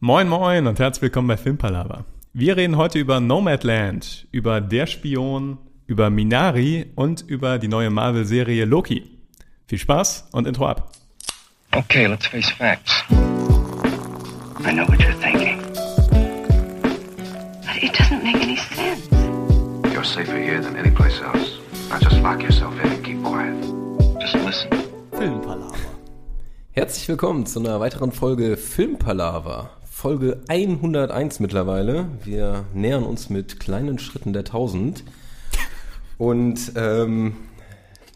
Moin moin und herzlich willkommen bei Filmpalava. Wir reden heute über Nomadland, über Der Spion, über Minari und über die neue Marvel-Serie Loki. Viel Spaß und Intro ab. Okay, let's face facts. I know what you're thinking. But it doesn't make any sense. You're safer here than any place else. Now just lock yourself in and keep quiet. Just listen. Filmpalava. Herzlich willkommen zu einer weiteren Folge Filmpalava. Folge 101 mittlerweile. Wir nähern uns mit kleinen Schritten der 1000. Und ähm,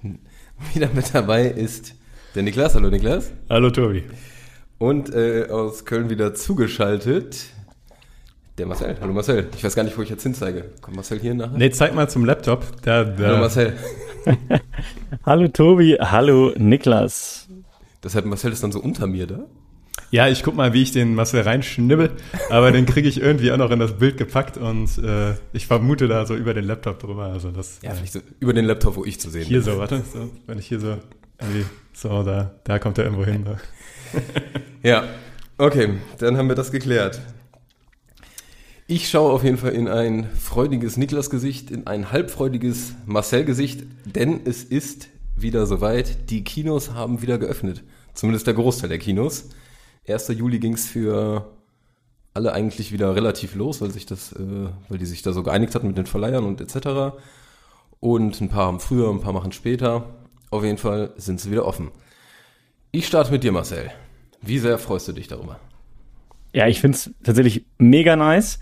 wieder mit dabei ist der Niklas. Hallo Niklas. Hallo Tobi. Und äh, aus Köln wieder zugeschaltet der Marcel. Hallo Marcel. Ich weiß gar nicht, wo ich jetzt hinzeige. Kommt Marcel hier nachher? Nee, zeig mal zum Laptop. Da, da. Hallo Marcel. hallo Tobi, hallo Niklas. Deshalb Marcel ist dann so unter mir da. Ja, ich guck mal, wie ich den Marcel reinschnibbel, aber den kriege ich irgendwie auch noch in das Bild gepackt und äh, ich vermute da so über den Laptop drüber. Also das, ja, vielleicht so über den Laptop, wo ich zu sehen hier bin. Hier so, warte, so, wenn ich hier so, so, da, da kommt er irgendwo hin. ja, okay, dann haben wir das geklärt. Ich schaue auf jeden Fall in ein freudiges Niklas-Gesicht, in ein halbfreudiges Marcel-Gesicht, denn es ist wieder soweit. Die Kinos haben wieder geöffnet. Zumindest der Großteil der Kinos. 1. Juli ging es für alle eigentlich wieder relativ los, weil sich das, äh, weil die sich da so geeinigt hatten mit den Verleihern und etc. Und ein paar haben früher, ein paar machen später. Auf jeden Fall sind sie wieder offen. Ich starte mit dir, Marcel. Wie sehr freust du dich darüber? Ja, ich finde es tatsächlich mega nice.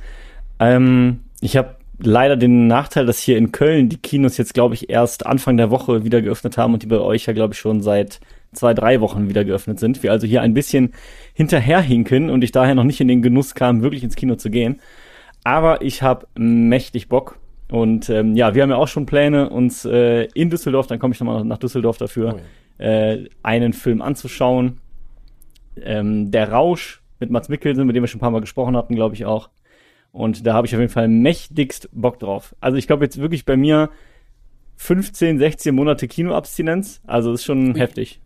Ähm, ich habe leider den Nachteil, dass hier in Köln die Kinos jetzt, glaube ich, erst Anfang der Woche wieder geöffnet haben und die bei euch ja, glaube ich, schon seit zwei, drei Wochen wieder geöffnet sind. Wir also hier ein bisschen hinterherhinken und ich daher noch nicht in den Genuss kam, wirklich ins Kino zu gehen. Aber ich habe mächtig Bock. Und ähm, ja, wir haben ja auch schon Pläne, uns äh, in Düsseldorf, dann komme ich nochmal nach Düsseldorf dafür, oh ja. äh, einen Film anzuschauen. Ähm, der Rausch mit Mats Mikkelsen, mit dem wir schon ein paar Mal gesprochen hatten, glaube ich auch. Und da habe ich auf jeden Fall mächtigst Bock drauf. Also ich glaube jetzt wirklich bei mir 15, 16 Monate Kinoabstinenz. Also ist schon Ui. heftig.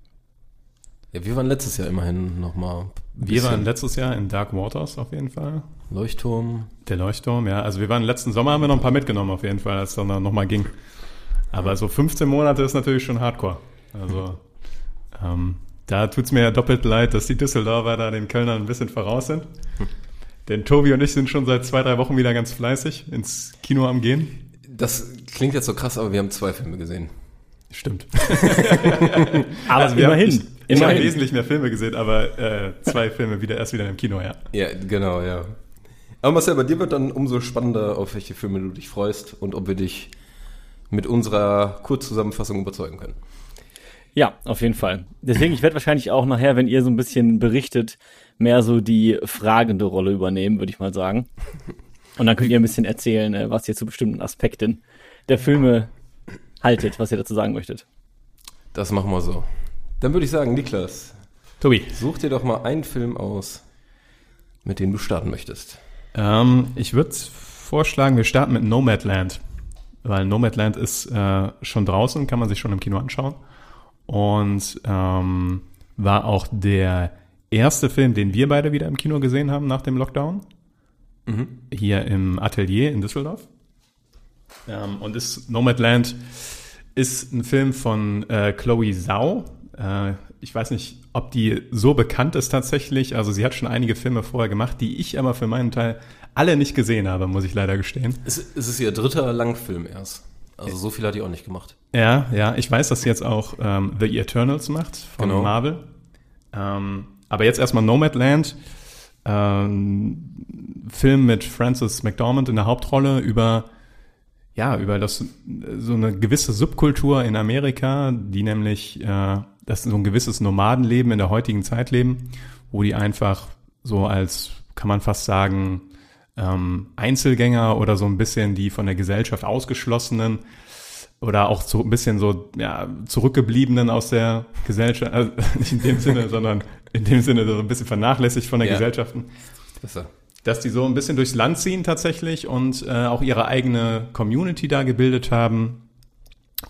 Ja, wir waren letztes Jahr immerhin nochmal. Wir waren letztes Jahr in Dark Waters auf jeden Fall. Leuchtturm. Der Leuchtturm, ja. Also wir waren letzten Sommer, haben wir noch ein paar mitgenommen auf jeden Fall, als es dann nochmal ging. Aber so 15 Monate ist natürlich schon Hardcore. Also ähm, da tut's mir ja doppelt leid, dass die Düsseldorfer da den Kölnern ein bisschen voraus sind. Denn Tobi und ich sind schon seit zwei, drei Wochen wieder ganz fleißig ins Kino am Gehen. Das klingt jetzt so krass, aber wir haben zwei Filme gesehen. Stimmt. aber also immerhin. Haben, ich, ich habe wesentlich mehr Filme gesehen, aber äh, zwei Filme wieder erst wieder im Kino, ja. Ja, genau, ja. Aber Marcel, bei dir wird dann umso spannender, auf welche Filme du dich freust und ob wir dich mit unserer Kurzzusammenfassung überzeugen können. Ja, auf jeden Fall. Deswegen, ich werde wahrscheinlich auch nachher, wenn ihr so ein bisschen berichtet, mehr so die fragende Rolle übernehmen, würde ich mal sagen. Und dann könnt ihr ein bisschen erzählen, äh, was ihr zu bestimmten Aspekten der Filme haltet, was ihr dazu sagen möchtet. Das machen wir so. Dann würde ich sagen, Niklas. Tobi. Such dir doch mal einen Film aus, mit dem du starten möchtest. Ähm, ich würde vorschlagen, wir starten mit Nomadland. Weil Nomadland ist äh, schon draußen, kann man sich schon im Kino anschauen. Und ähm, war auch der erste Film, den wir beide wieder im Kino gesehen haben nach dem Lockdown. Mhm. Hier im Atelier in Düsseldorf. Ähm, und ist Nomadland ist ein Film von äh, Chloe Zhao. Äh, ich weiß nicht, ob die so bekannt ist tatsächlich. Also sie hat schon einige Filme vorher gemacht, die ich aber für meinen Teil alle nicht gesehen habe, muss ich leider gestehen. Es, es ist ihr dritter Langfilm erst. Also so viel hat die auch nicht gemacht. Ja, ja. Ich weiß, dass sie jetzt auch ähm, The Eternals macht von genau. Marvel. Ähm, aber jetzt erstmal Nomadland. Ähm, Film mit Frances McDormand in der Hauptrolle über ja über das so eine gewisse Subkultur in Amerika, die nämlich äh, das so ein gewisses Nomadenleben in der heutigen Zeit leben, wo die einfach so als kann man fast sagen ähm, Einzelgänger oder so ein bisschen die von der Gesellschaft ausgeschlossenen oder auch so ein bisschen so ja, zurückgebliebenen aus der Gesellschaft, also nicht in dem Sinne, sondern in dem Sinne so ein bisschen vernachlässigt von der ja. Gesellschaften. Besser. Dass die so ein bisschen durchs Land ziehen tatsächlich und äh, auch ihre eigene Community da gebildet haben.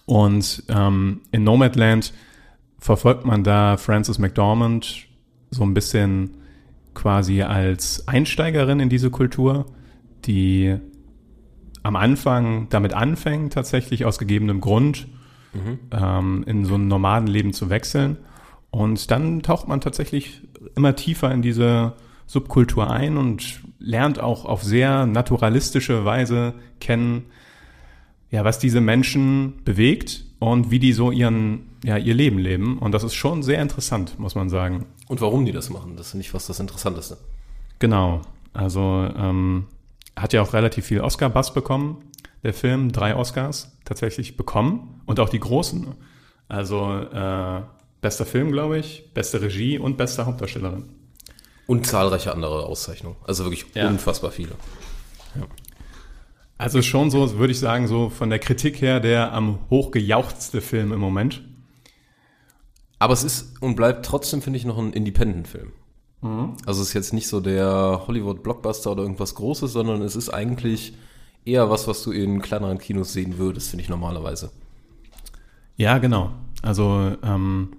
Und ähm, in Nomadland verfolgt man da Francis McDormand so ein bisschen quasi als Einsteigerin in diese Kultur, die am Anfang damit anfängt, tatsächlich aus gegebenem Grund mhm. ähm, in so ein normalen Leben zu wechseln. Und dann taucht man tatsächlich immer tiefer in diese Subkultur ein und lernt auch auf sehr naturalistische Weise kennen, ja, was diese Menschen bewegt und wie die so ihren, ja, ihr Leben leben. Und das ist schon sehr interessant, muss man sagen. Und warum die das machen, das finde ich fast das Interessanteste. Genau. Also ähm, hat ja auch relativ viel Oscar-Bass bekommen, der Film. Drei Oscars tatsächlich bekommen. Und auch die großen. Also äh, bester Film, glaube ich, beste Regie und beste Hauptdarstellerin. Und zahlreiche andere Auszeichnungen. Also wirklich ja. unfassbar viele. Ja. Also schon so, würde ich sagen, so von der Kritik her der am hochgejauchzte Film im Moment. Aber es ist und bleibt trotzdem, finde ich, noch ein Independent-Film. Mhm. Also es ist jetzt nicht so der Hollywood-Blockbuster oder irgendwas Großes, sondern es ist eigentlich eher was, was du in kleineren Kinos sehen würdest, finde ich normalerweise. Ja, genau. Also ähm,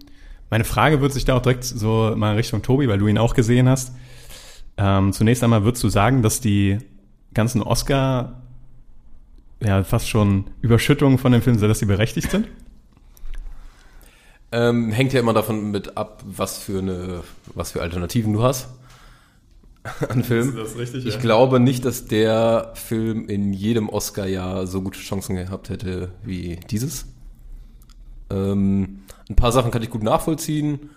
meine Frage wird sich da auch direkt so mal Richtung Tobi, weil du ihn auch gesehen hast. Ähm, zunächst einmal würdest du sagen, dass die ganzen Oscar ja fast schon Überschüttungen von dem Film, dass sie berechtigt sind? Ähm, hängt ja immer davon mit ab, was für eine, was für Alternativen du hast an Film. Das ist richtig, ich ja. glaube nicht, dass der Film in jedem Oscar-Jahr so gute Chancen gehabt hätte wie dieses. Ähm, ein paar Sachen kann ich gut nachvollziehen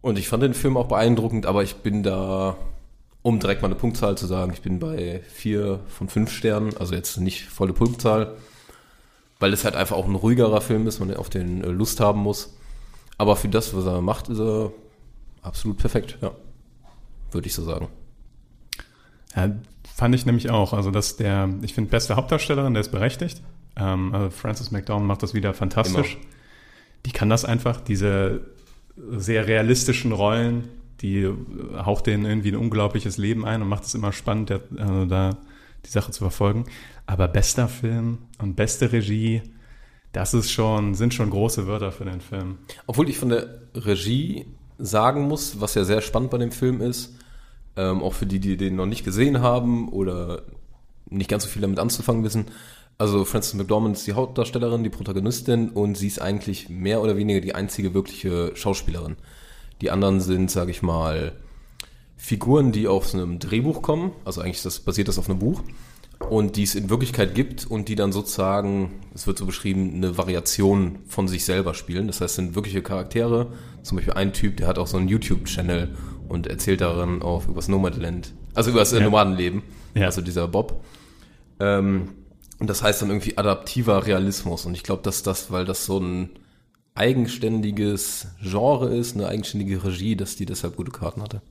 und ich fand den Film auch beeindruckend, aber ich bin da um direkt mal eine Punktzahl zu sagen, ich bin bei vier von fünf Sternen, also jetzt nicht volle Punktzahl, weil es halt einfach auch ein ruhigerer Film ist, man auf den äh, Lust haben muss. Aber für das, was er macht, ist er absolut perfekt, ja. Würde ich so sagen. Ja, fand ich nämlich auch. Also, dass der, ich finde, beste Hauptdarstellerin, der ist berechtigt. Ähm, also Frances McDormand macht das wieder fantastisch. Immer. Die kann das einfach, diese sehr realistischen Rollen, die haucht denen irgendwie ein unglaubliches Leben ein und macht es immer spannend, der, also da die Sache zu verfolgen. Aber bester Film und beste Regie, das ist schon, sind schon große Wörter für den Film. Obwohl ich von der Regie sagen muss, was ja sehr spannend bei dem Film ist, ähm, auch für die, die den noch nicht gesehen haben oder nicht ganz so viel damit anzufangen wissen. Also Frances McDormand ist die Hauptdarstellerin, die Protagonistin und sie ist eigentlich mehr oder weniger die einzige wirkliche Schauspielerin. Die anderen sind, sage ich mal, Figuren, die aus einem Drehbuch kommen. Also eigentlich das, basiert das auf einem Buch. Und die es in Wirklichkeit gibt und die dann sozusagen, es wird so beschrieben, eine Variation von sich selber spielen. Das heißt, es sind wirkliche Charaktere. Zum Beispiel ein Typ, der hat auch so einen YouTube-Channel und erzählt darin auch über das Nomadland. Also über das ja. Nomadenleben. Ja. Also dieser Bob. Ähm, und das heißt dann irgendwie adaptiver Realismus. Und ich glaube, dass das, weil das so ein eigenständiges Genre ist, eine eigenständige Regie, dass die deshalb gute Karten hatte.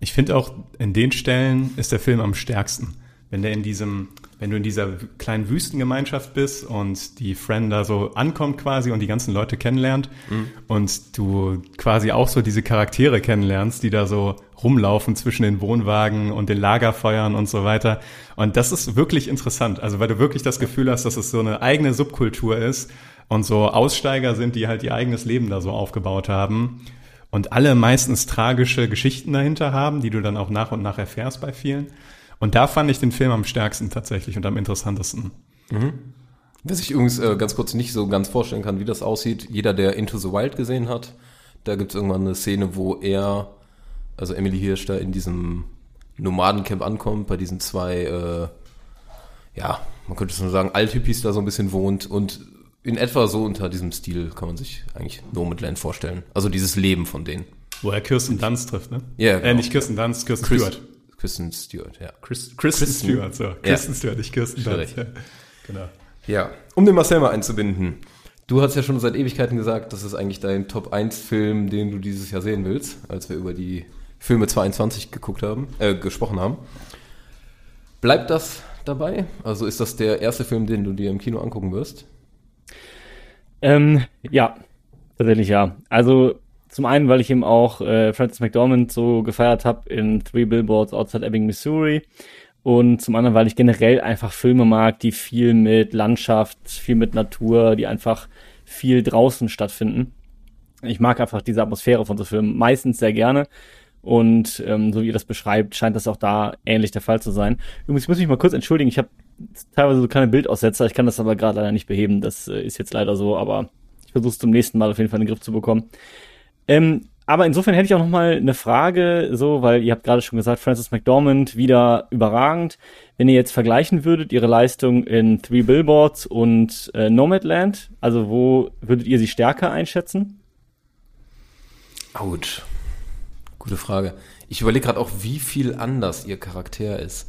Ich finde auch, in den Stellen ist der Film am stärksten. Wenn der in diesem, wenn du in dieser kleinen Wüstengemeinschaft bist und die Friend da so ankommt quasi und die ganzen Leute kennenlernt mhm. und du quasi auch so diese Charaktere kennenlernst, die da so rumlaufen zwischen den Wohnwagen und den Lagerfeuern und so weiter. Und das ist wirklich interessant. Also weil du wirklich das Gefühl hast, dass es so eine eigene Subkultur ist und so Aussteiger sind, die halt ihr eigenes Leben da so aufgebaut haben und alle meistens tragische Geschichten dahinter haben, die du dann auch nach und nach erfährst bei vielen. Und da fand ich den Film am stärksten tatsächlich und am interessantesten. Mhm. Wer sich übrigens äh, ganz kurz nicht so ganz vorstellen kann, wie das aussieht, jeder, der Into the Wild gesehen hat, da gibt es irgendwann eine Szene, wo er, also Emily Hirsch, da in diesem Nomadencamp ankommt, bei diesen zwei, äh, ja, man könnte schon sagen, Althippies da so ein bisschen wohnt und in etwa so unter diesem Stil kann man sich eigentlich Nomadland vorstellen. Also dieses Leben von denen. Wo er Kirsten Dunst trifft, ne? Ja, yeah, genau. Äh, nicht Kirsten Dunst, Kirsten Chris, Stewart. Kristen Stewart, ja. Chris, Kristen, Kristen Stewart, so. Kristen ja. Stewart, nicht Kirsten Dunst. Ja. Genau. Ja, um den Marcel mal einzubinden. Du hast ja schon seit Ewigkeiten gesagt, das ist eigentlich dein Top 1 Film, den du dieses Jahr sehen willst, als wir über die Filme 22 geguckt haben, äh, gesprochen haben. Bleibt das dabei? Also ist das der erste Film, den du dir im Kino angucken wirst? Ähm, ja, tatsächlich ja. Also zum einen, weil ich eben auch äh, Francis McDormand so gefeiert habe in Three Billboards Outside Ebbing, Missouri. Und zum anderen, weil ich generell einfach Filme mag, die viel mit Landschaft, viel mit Natur, die einfach viel draußen stattfinden. Ich mag einfach diese Atmosphäre von so Filmen meistens sehr gerne. Und ähm, so wie ihr das beschreibt, scheint das auch da ähnlich der Fall zu sein. Übrigens, ich muss mich mal kurz entschuldigen, ich habe teilweise so keine Bildaussetzer, ich kann das aber gerade leider nicht beheben. Das äh, ist jetzt leider so, aber ich versuche es zum nächsten Mal auf jeden Fall in den Griff zu bekommen. Ähm, aber insofern hätte ich auch noch mal eine Frage, so, weil ihr habt gerade schon gesagt, Francis McDormand wieder überragend. Wenn ihr jetzt vergleichen würdet, ihre Leistung in Three Billboards und äh, Nomadland, also wo würdet ihr sie stärker einschätzen? Out. Gute Frage. Ich überlege gerade auch, wie viel anders ihr Charakter ist.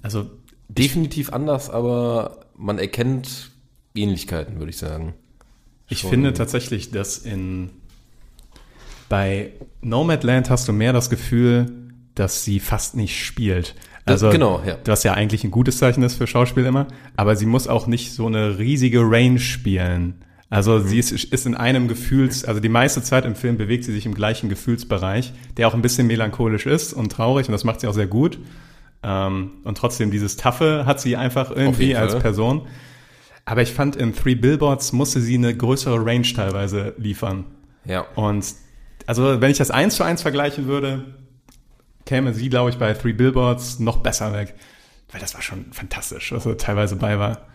Also definitiv anders, aber man erkennt Ähnlichkeiten, würde ich sagen. Ich Schon. finde tatsächlich, dass in bei Nomadland hast du mehr das Gefühl, dass sie fast nicht spielt. Also, genau, ja. Was ja eigentlich ein gutes Zeichen ist für Schauspiel immer. Aber sie muss auch nicht so eine riesige Range spielen. Also mhm. sie ist, ist in einem Gefühls, also die meiste Zeit im Film bewegt sie sich im gleichen Gefühlsbereich, der auch ein bisschen melancholisch ist und traurig und das macht sie auch sehr gut. Ähm, und trotzdem dieses Taffe hat sie einfach irgendwie als Person. Aber ich fand in Three Billboards musste sie eine größere Range teilweise liefern. Ja. Und also wenn ich das eins zu eins vergleichen würde, käme sie, glaube ich, bei Three Billboards noch besser weg. Weil das war schon fantastisch, was er teilweise bei war.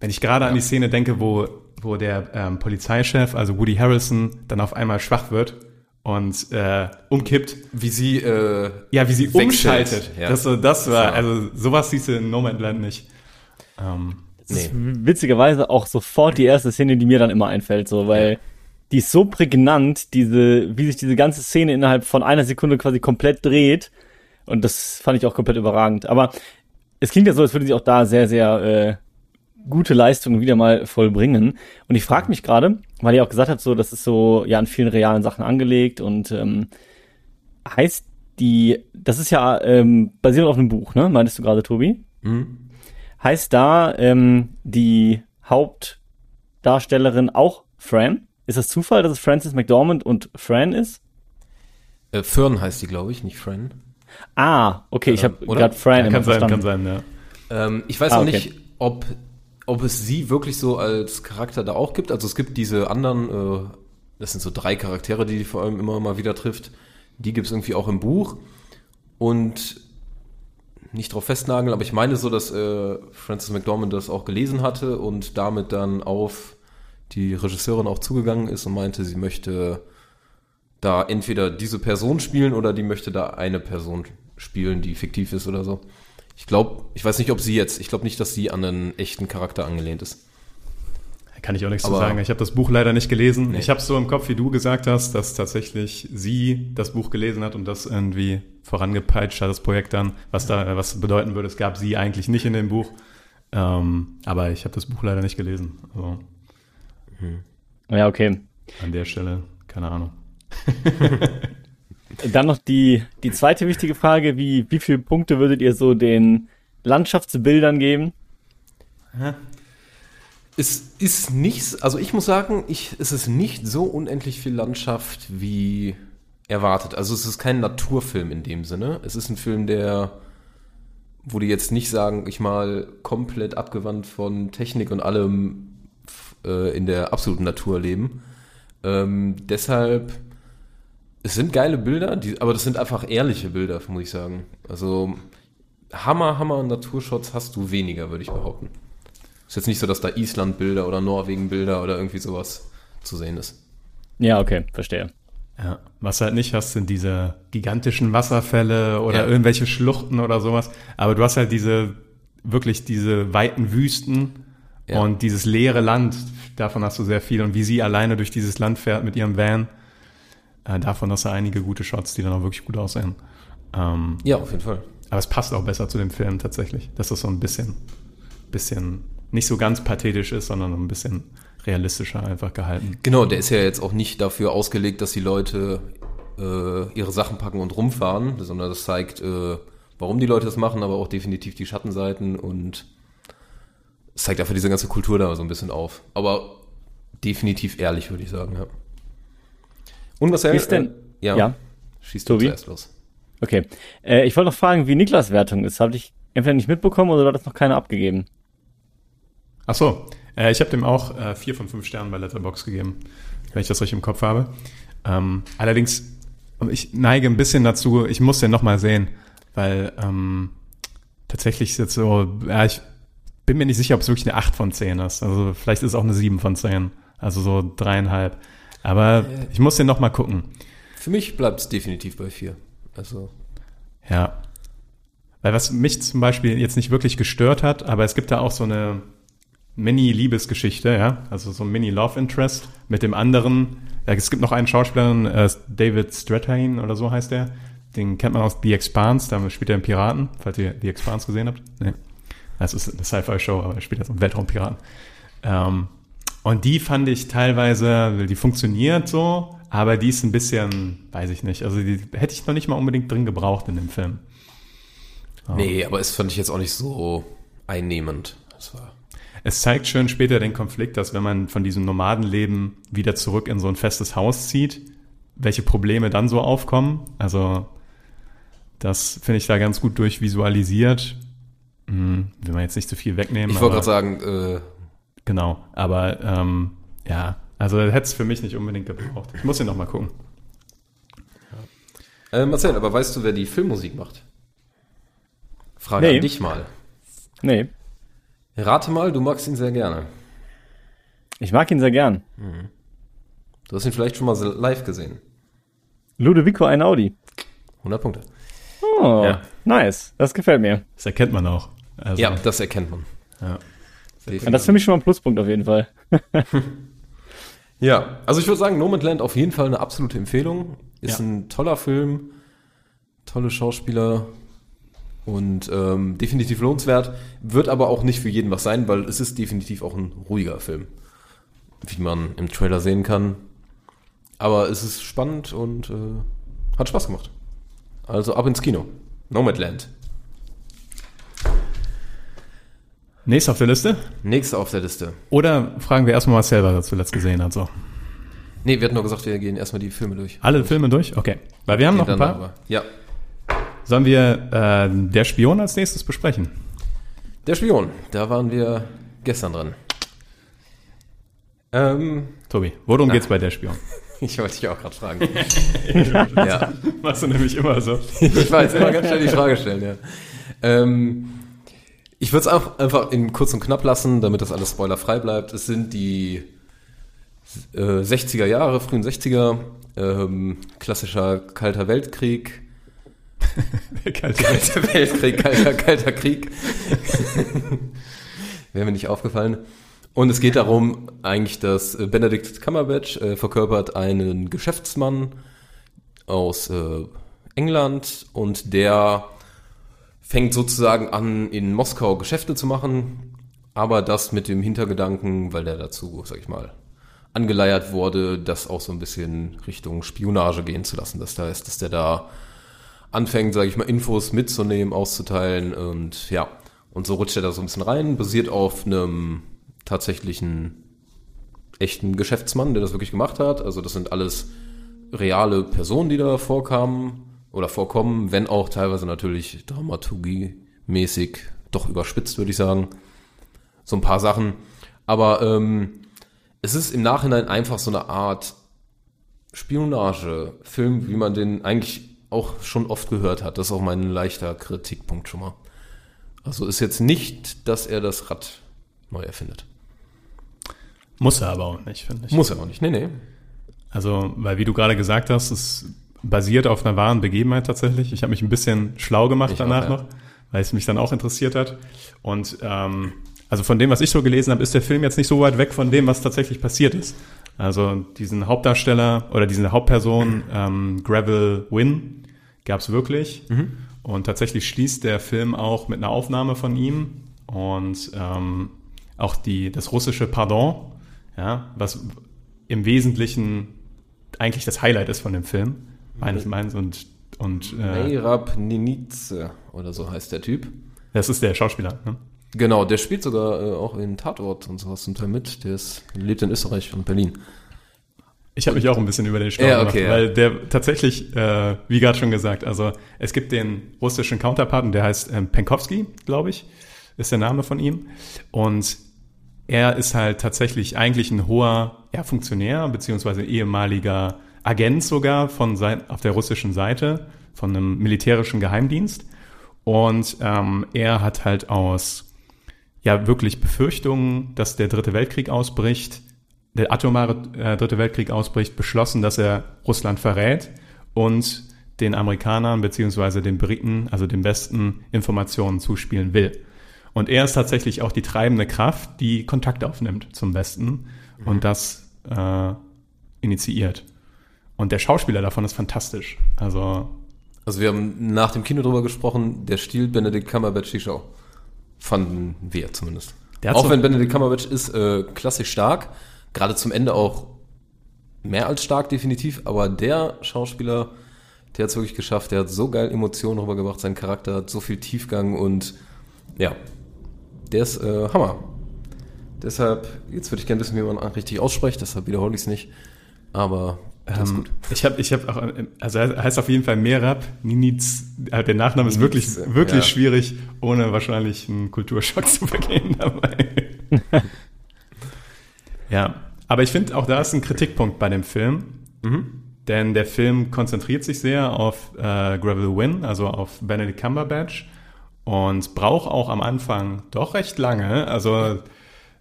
Wenn ich gerade ja. an die Szene denke, wo, wo der ähm, Polizeichef, also Woody Harrelson, dann auf einmal schwach wird und äh, umkippt. Wie sie äh, Ja, wie sie umschaltet. Ja. Das, das war, also sowas siehst du in No Man's Land nicht. Ähm, nee. witzigerweise auch sofort die erste Szene, die mir dann immer einfällt, so, weil ja die ist so prägnant, diese, wie sich diese ganze Szene innerhalb von einer Sekunde quasi komplett dreht. Und das fand ich auch komplett überragend. Aber es klingt ja so, als würde sie auch da sehr, sehr äh, gute Leistungen wieder mal vollbringen. Und ich frage mich gerade, weil ihr auch gesagt habt, so, das ist so ja an vielen realen Sachen angelegt und ähm, heißt die, das ist ja ähm, basierend auf einem Buch, ne? Meintest du gerade, Tobi? Mhm. Heißt da ähm, die Hauptdarstellerin auch Fran? Ist das Zufall, dass es Francis McDormand und Fran ist? Äh, Fern heißt die, glaube ich, nicht Fran. Ah, okay, ich habe gerade Fran ja, kann sein, kann sein, ja. Ähm, ich weiß ah, auch okay. nicht, ob, ob es sie wirklich so als Charakter da auch gibt. Also es gibt diese anderen, äh, das sind so drei Charaktere, die die vor allem immer mal wieder trifft. Die gibt es irgendwie auch im Buch. Und nicht drauf festnageln, aber ich meine so, dass äh, Francis McDormand das auch gelesen hatte und damit dann auf die Regisseurin auch zugegangen ist und meinte, sie möchte da entweder diese Person spielen oder die möchte da eine Person spielen, die fiktiv ist oder so. Ich glaube, ich weiß nicht, ob sie jetzt, ich glaube nicht, dass sie an einen echten Charakter angelehnt ist. Kann ich auch nichts Aber, zu sagen. Ich habe das Buch leider nicht gelesen. Nee. Ich habe so im Kopf, wie du gesagt hast, dass tatsächlich sie das Buch gelesen hat und das irgendwie vorangepeitscht hat, das Projekt dann, was da, was bedeuten würde, es gab sie eigentlich nicht in dem Buch. Ähm, aber ich habe das Buch leider nicht gelesen. Also. Hm. Ja, okay. An der Stelle, keine Ahnung. Dann noch die, die zweite wichtige Frage, wie, wie viele Punkte würdet ihr so den Landschaftsbildern geben? Es ist nichts, also ich muss sagen, ich, es ist nicht so unendlich viel Landschaft wie erwartet. Also es ist kein Naturfilm in dem Sinne. Es ist ein Film, der, wo die jetzt nicht sagen, ich mal komplett abgewandt von Technik und allem äh, in der absoluten Natur leben. Ähm, deshalb, es sind geile Bilder, die, aber das sind einfach ehrliche Bilder, muss ich sagen. Also Hammer, Hammer Naturshots hast du weniger, würde ich behaupten. Ist jetzt nicht so, dass da Island-Bilder oder Norwegen-Bilder oder irgendwie sowas zu sehen ist. Ja, okay, verstehe. Ja, was halt nicht hast, sind diese gigantischen Wasserfälle oder ja. irgendwelche Schluchten oder sowas. Aber du hast halt diese, wirklich diese weiten Wüsten ja. Und dieses leere Land, davon hast du sehr viel. Und wie sie alleine durch dieses Land fährt mit ihrem Van, äh, davon hast du einige gute Shots, die dann auch wirklich gut aussehen. Ähm, ja, auf jeden Fall. Aber es passt auch besser zu dem Film tatsächlich, dass das so ein bisschen, bisschen nicht so ganz pathetisch ist, sondern ein bisschen realistischer einfach gehalten. Genau, der ist ja jetzt auch nicht dafür ausgelegt, dass die Leute äh, ihre Sachen packen und rumfahren, sondern das zeigt, äh, warum die Leute das machen, aber auch definitiv die Schattenseiten und es zeigt einfach diese ganze Kultur da so ein bisschen auf. Aber definitiv ehrlich, würde ich sagen, ja. Und was ist denn? Äh, ja. ja. Schießt du zuerst los. Okay. Äh, ich wollte noch fragen, wie Niklas Wertung ist. Habe ich entweder nicht mitbekommen oder hat das noch keiner abgegeben? Ach so. Äh, ich habe dem auch äh, vier von fünf Sternen bei Letterbox gegeben, wenn ich das richtig im Kopf habe. Ähm, allerdings ich neige ein bisschen dazu, ich muss den nochmal sehen, weil ähm, tatsächlich ist jetzt so, ja, ich bin mir nicht sicher, ob es wirklich eine 8 von 10 ist. Also vielleicht ist es auch eine 7 von 10. Also so dreieinhalb. Aber ich muss den nochmal gucken. Für mich bleibt es definitiv bei 4. Also. Ja. Weil was mich zum Beispiel jetzt nicht wirklich gestört hat, aber es gibt da auch so eine Mini-Liebesgeschichte, ja, also so ein Mini-Love-Interest mit dem anderen. Ja, es gibt noch einen Schauspieler, äh, David Strathain oder so heißt der. Den kennt man aus The Expanse, da spielt er einen Piraten, falls ihr The Expanse gesehen habt. Nee. Das ist eine Sci-Fi-Show, aber er spielt jetzt einen Weltraumpiraten. Ähm, und die fand ich teilweise, die funktioniert so, aber die ist ein bisschen, weiß ich nicht, also die hätte ich noch nicht mal unbedingt drin gebraucht in dem Film. Oh. Nee, aber es fand ich jetzt auch nicht so einnehmend. Es zeigt schön später den Konflikt, dass wenn man von diesem Nomadenleben wieder zurück in so ein festes Haus zieht, welche Probleme dann so aufkommen. Also das finde ich da ganz gut durchvisualisiert. Hm, will man jetzt nicht zu viel wegnehmen. Ich wollte gerade sagen, äh, genau, aber ähm, ja, also hätte es für mich nicht unbedingt gebraucht. Ich muss ihn noch mal gucken. Ja. Äh, Marcel, aber weißt du, wer die Filmmusik macht? Frage nee. an dich mal. Nee. Rate mal, du magst ihn sehr gerne. Ich mag ihn sehr gern. Mhm. Du hast ihn vielleicht schon mal live gesehen. Ludovico Einaudi. 100 Punkte. Oh, ja. nice. Das gefällt mir. Das erkennt man auch. Also, ja, das erkennt man. Ja. das ist für mich schon mal ein Pluspunkt auf jeden Fall. ja, also ich würde sagen, Nomadland auf jeden Fall eine absolute Empfehlung. Ist ja. ein toller Film, tolle Schauspieler, und ähm, definitiv lohnenswert. Wird aber auch nicht für jeden was sein, weil es ist definitiv auch ein ruhiger Film, wie man im Trailer sehen kann. Aber es ist spannend und äh, hat Spaß gemacht. Also ab ins Kino. Nomadland. Nächster auf der Liste? Nächster auf der Liste. Oder fragen wir erstmal, was selber er zuletzt gesehen hat. So. Nee, wir hatten nur gesagt, wir gehen erstmal die Filme durch. Alle Filme durch? Okay. Weil wir haben noch ein paar. Aber. Ja. Sollen wir äh, Der Spion als nächstes besprechen? Der Spion, da waren wir gestern dran. Ähm, Tobi, worum na. geht's bei Der Spion? Ich wollte dich auch gerade fragen. ja. Machst du nämlich immer so. ich weiß, immer ganz schnell die Frage stellen, ja. Ähm, ich würde es auch einfach in kurz und knapp lassen, damit das alles spoilerfrei bleibt. Es sind die äh, 60er Jahre, frühen 60er, ähm, klassischer kalter Weltkrieg, Der kalte, kalte Weltkrieg, kalter, kalter Krieg. Wäre mir nicht aufgefallen. Und es geht darum, eigentlich, dass äh, Benedict Cumberbatch äh, verkörpert einen Geschäftsmann aus äh, England und der fängt sozusagen an, in Moskau Geschäfte zu machen, aber das mit dem Hintergedanken, weil der dazu, sag ich mal, angeleiert wurde, das auch so ein bisschen Richtung Spionage gehen zu lassen. Das heißt, dass der da anfängt, sage ich mal, Infos mitzunehmen, auszuteilen und ja, und so rutscht er da so ein bisschen rein, basiert auf einem tatsächlichen echten Geschäftsmann, der das wirklich gemacht hat. Also das sind alles reale Personen, die da vorkamen oder vorkommen, wenn auch teilweise natürlich dramaturgiemäßig doch überspitzt, würde ich sagen. So ein paar Sachen. Aber ähm, es ist im Nachhinein einfach so eine Art Spionage-Film, wie man den eigentlich auch schon oft gehört hat. Das ist auch mein leichter Kritikpunkt schon mal. Also ist jetzt nicht, dass er das Rad neu erfindet. Muss er aber auch nicht, finde ich. Muss er auch nicht, nee, nee. Also, weil wie du gerade gesagt hast, es basiert auf einer wahren Begebenheit tatsächlich. Ich habe mich ein bisschen schlau gemacht ich danach auch, ja. noch, weil es mich dann auch interessiert hat. Und ähm, also von dem, was ich so gelesen habe, ist der Film jetzt nicht so weit weg von dem, was tatsächlich passiert ist. Also diesen Hauptdarsteller oder diese Hauptperson ähm, Gravel Wynn gab es wirklich. Mhm. Und tatsächlich schließt der Film auch mit einer Aufnahme von ihm und ähm, auch die, das russische Pardon, ja, was im Wesentlichen eigentlich das Highlight ist von dem Film, meines Meins und und äh, Meirab Ninize oder so heißt der Typ. Das ist der Schauspieler, ne? Genau, der spielt sogar äh, auch in Tatort und sowas zum Teil mit. Der ist, lebt in Österreich und Berlin. Ich habe mich auch ein bisschen über den Stau ja, okay, gemacht, weil der tatsächlich, äh, wie gerade schon gesagt, also es gibt den russischen Counterpart und der heißt ähm, Penkowski, glaube ich, ist der Name von ihm. Und er ist halt tatsächlich eigentlich ein hoher ja, Funktionär beziehungsweise ehemaliger Agent sogar von auf der russischen Seite, von einem militärischen Geheimdienst. Und ähm, er hat halt aus ja wirklich Befürchtungen, dass der Dritte Weltkrieg ausbricht, der atomare äh, Dritte Weltkrieg ausbricht, beschlossen, dass er Russland verrät und den Amerikanern beziehungsweise den Briten, also dem Westen, Informationen zuspielen will. Und er ist tatsächlich auch die treibende Kraft, die Kontakt aufnimmt zum Westen mhm. und das äh, initiiert. Und der Schauspieler davon ist fantastisch. Also also wir haben nach dem Kino drüber gesprochen, der Stil Benedict Cumberbatch die Show. Fanden wir zumindest. Auch so wenn Benedict Cumberbatch ist äh, klassisch stark, gerade zum Ende auch mehr als stark definitiv, aber der Schauspieler, der hat es wirklich geschafft, der hat so geil Emotionen rübergebracht, sein Charakter hat so viel Tiefgang und ja, der ist äh, Hammer. Deshalb, jetzt würde ich gerne wissen, wie man richtig ausspricht, deshalb wiederhole ich es nicht. Aber ähm, gut. Ich habe ich hab auch, also er heißt auf jeden Fall Merab, Niniz, äh, der Nachname ist wirklich, wirklich ja. schwierig, ohne wahrscheinlich einen Kulturschock zu vergehen dabei. ja, aber ich finde auch da ist ein Kritikpunkt bei dem Film. Mhm. Denn der Film konzentriert sich sehr auf äh, Gravel Win, also auf Benedict Cumberbatch und braucht auch am Anfang doch recht lange, also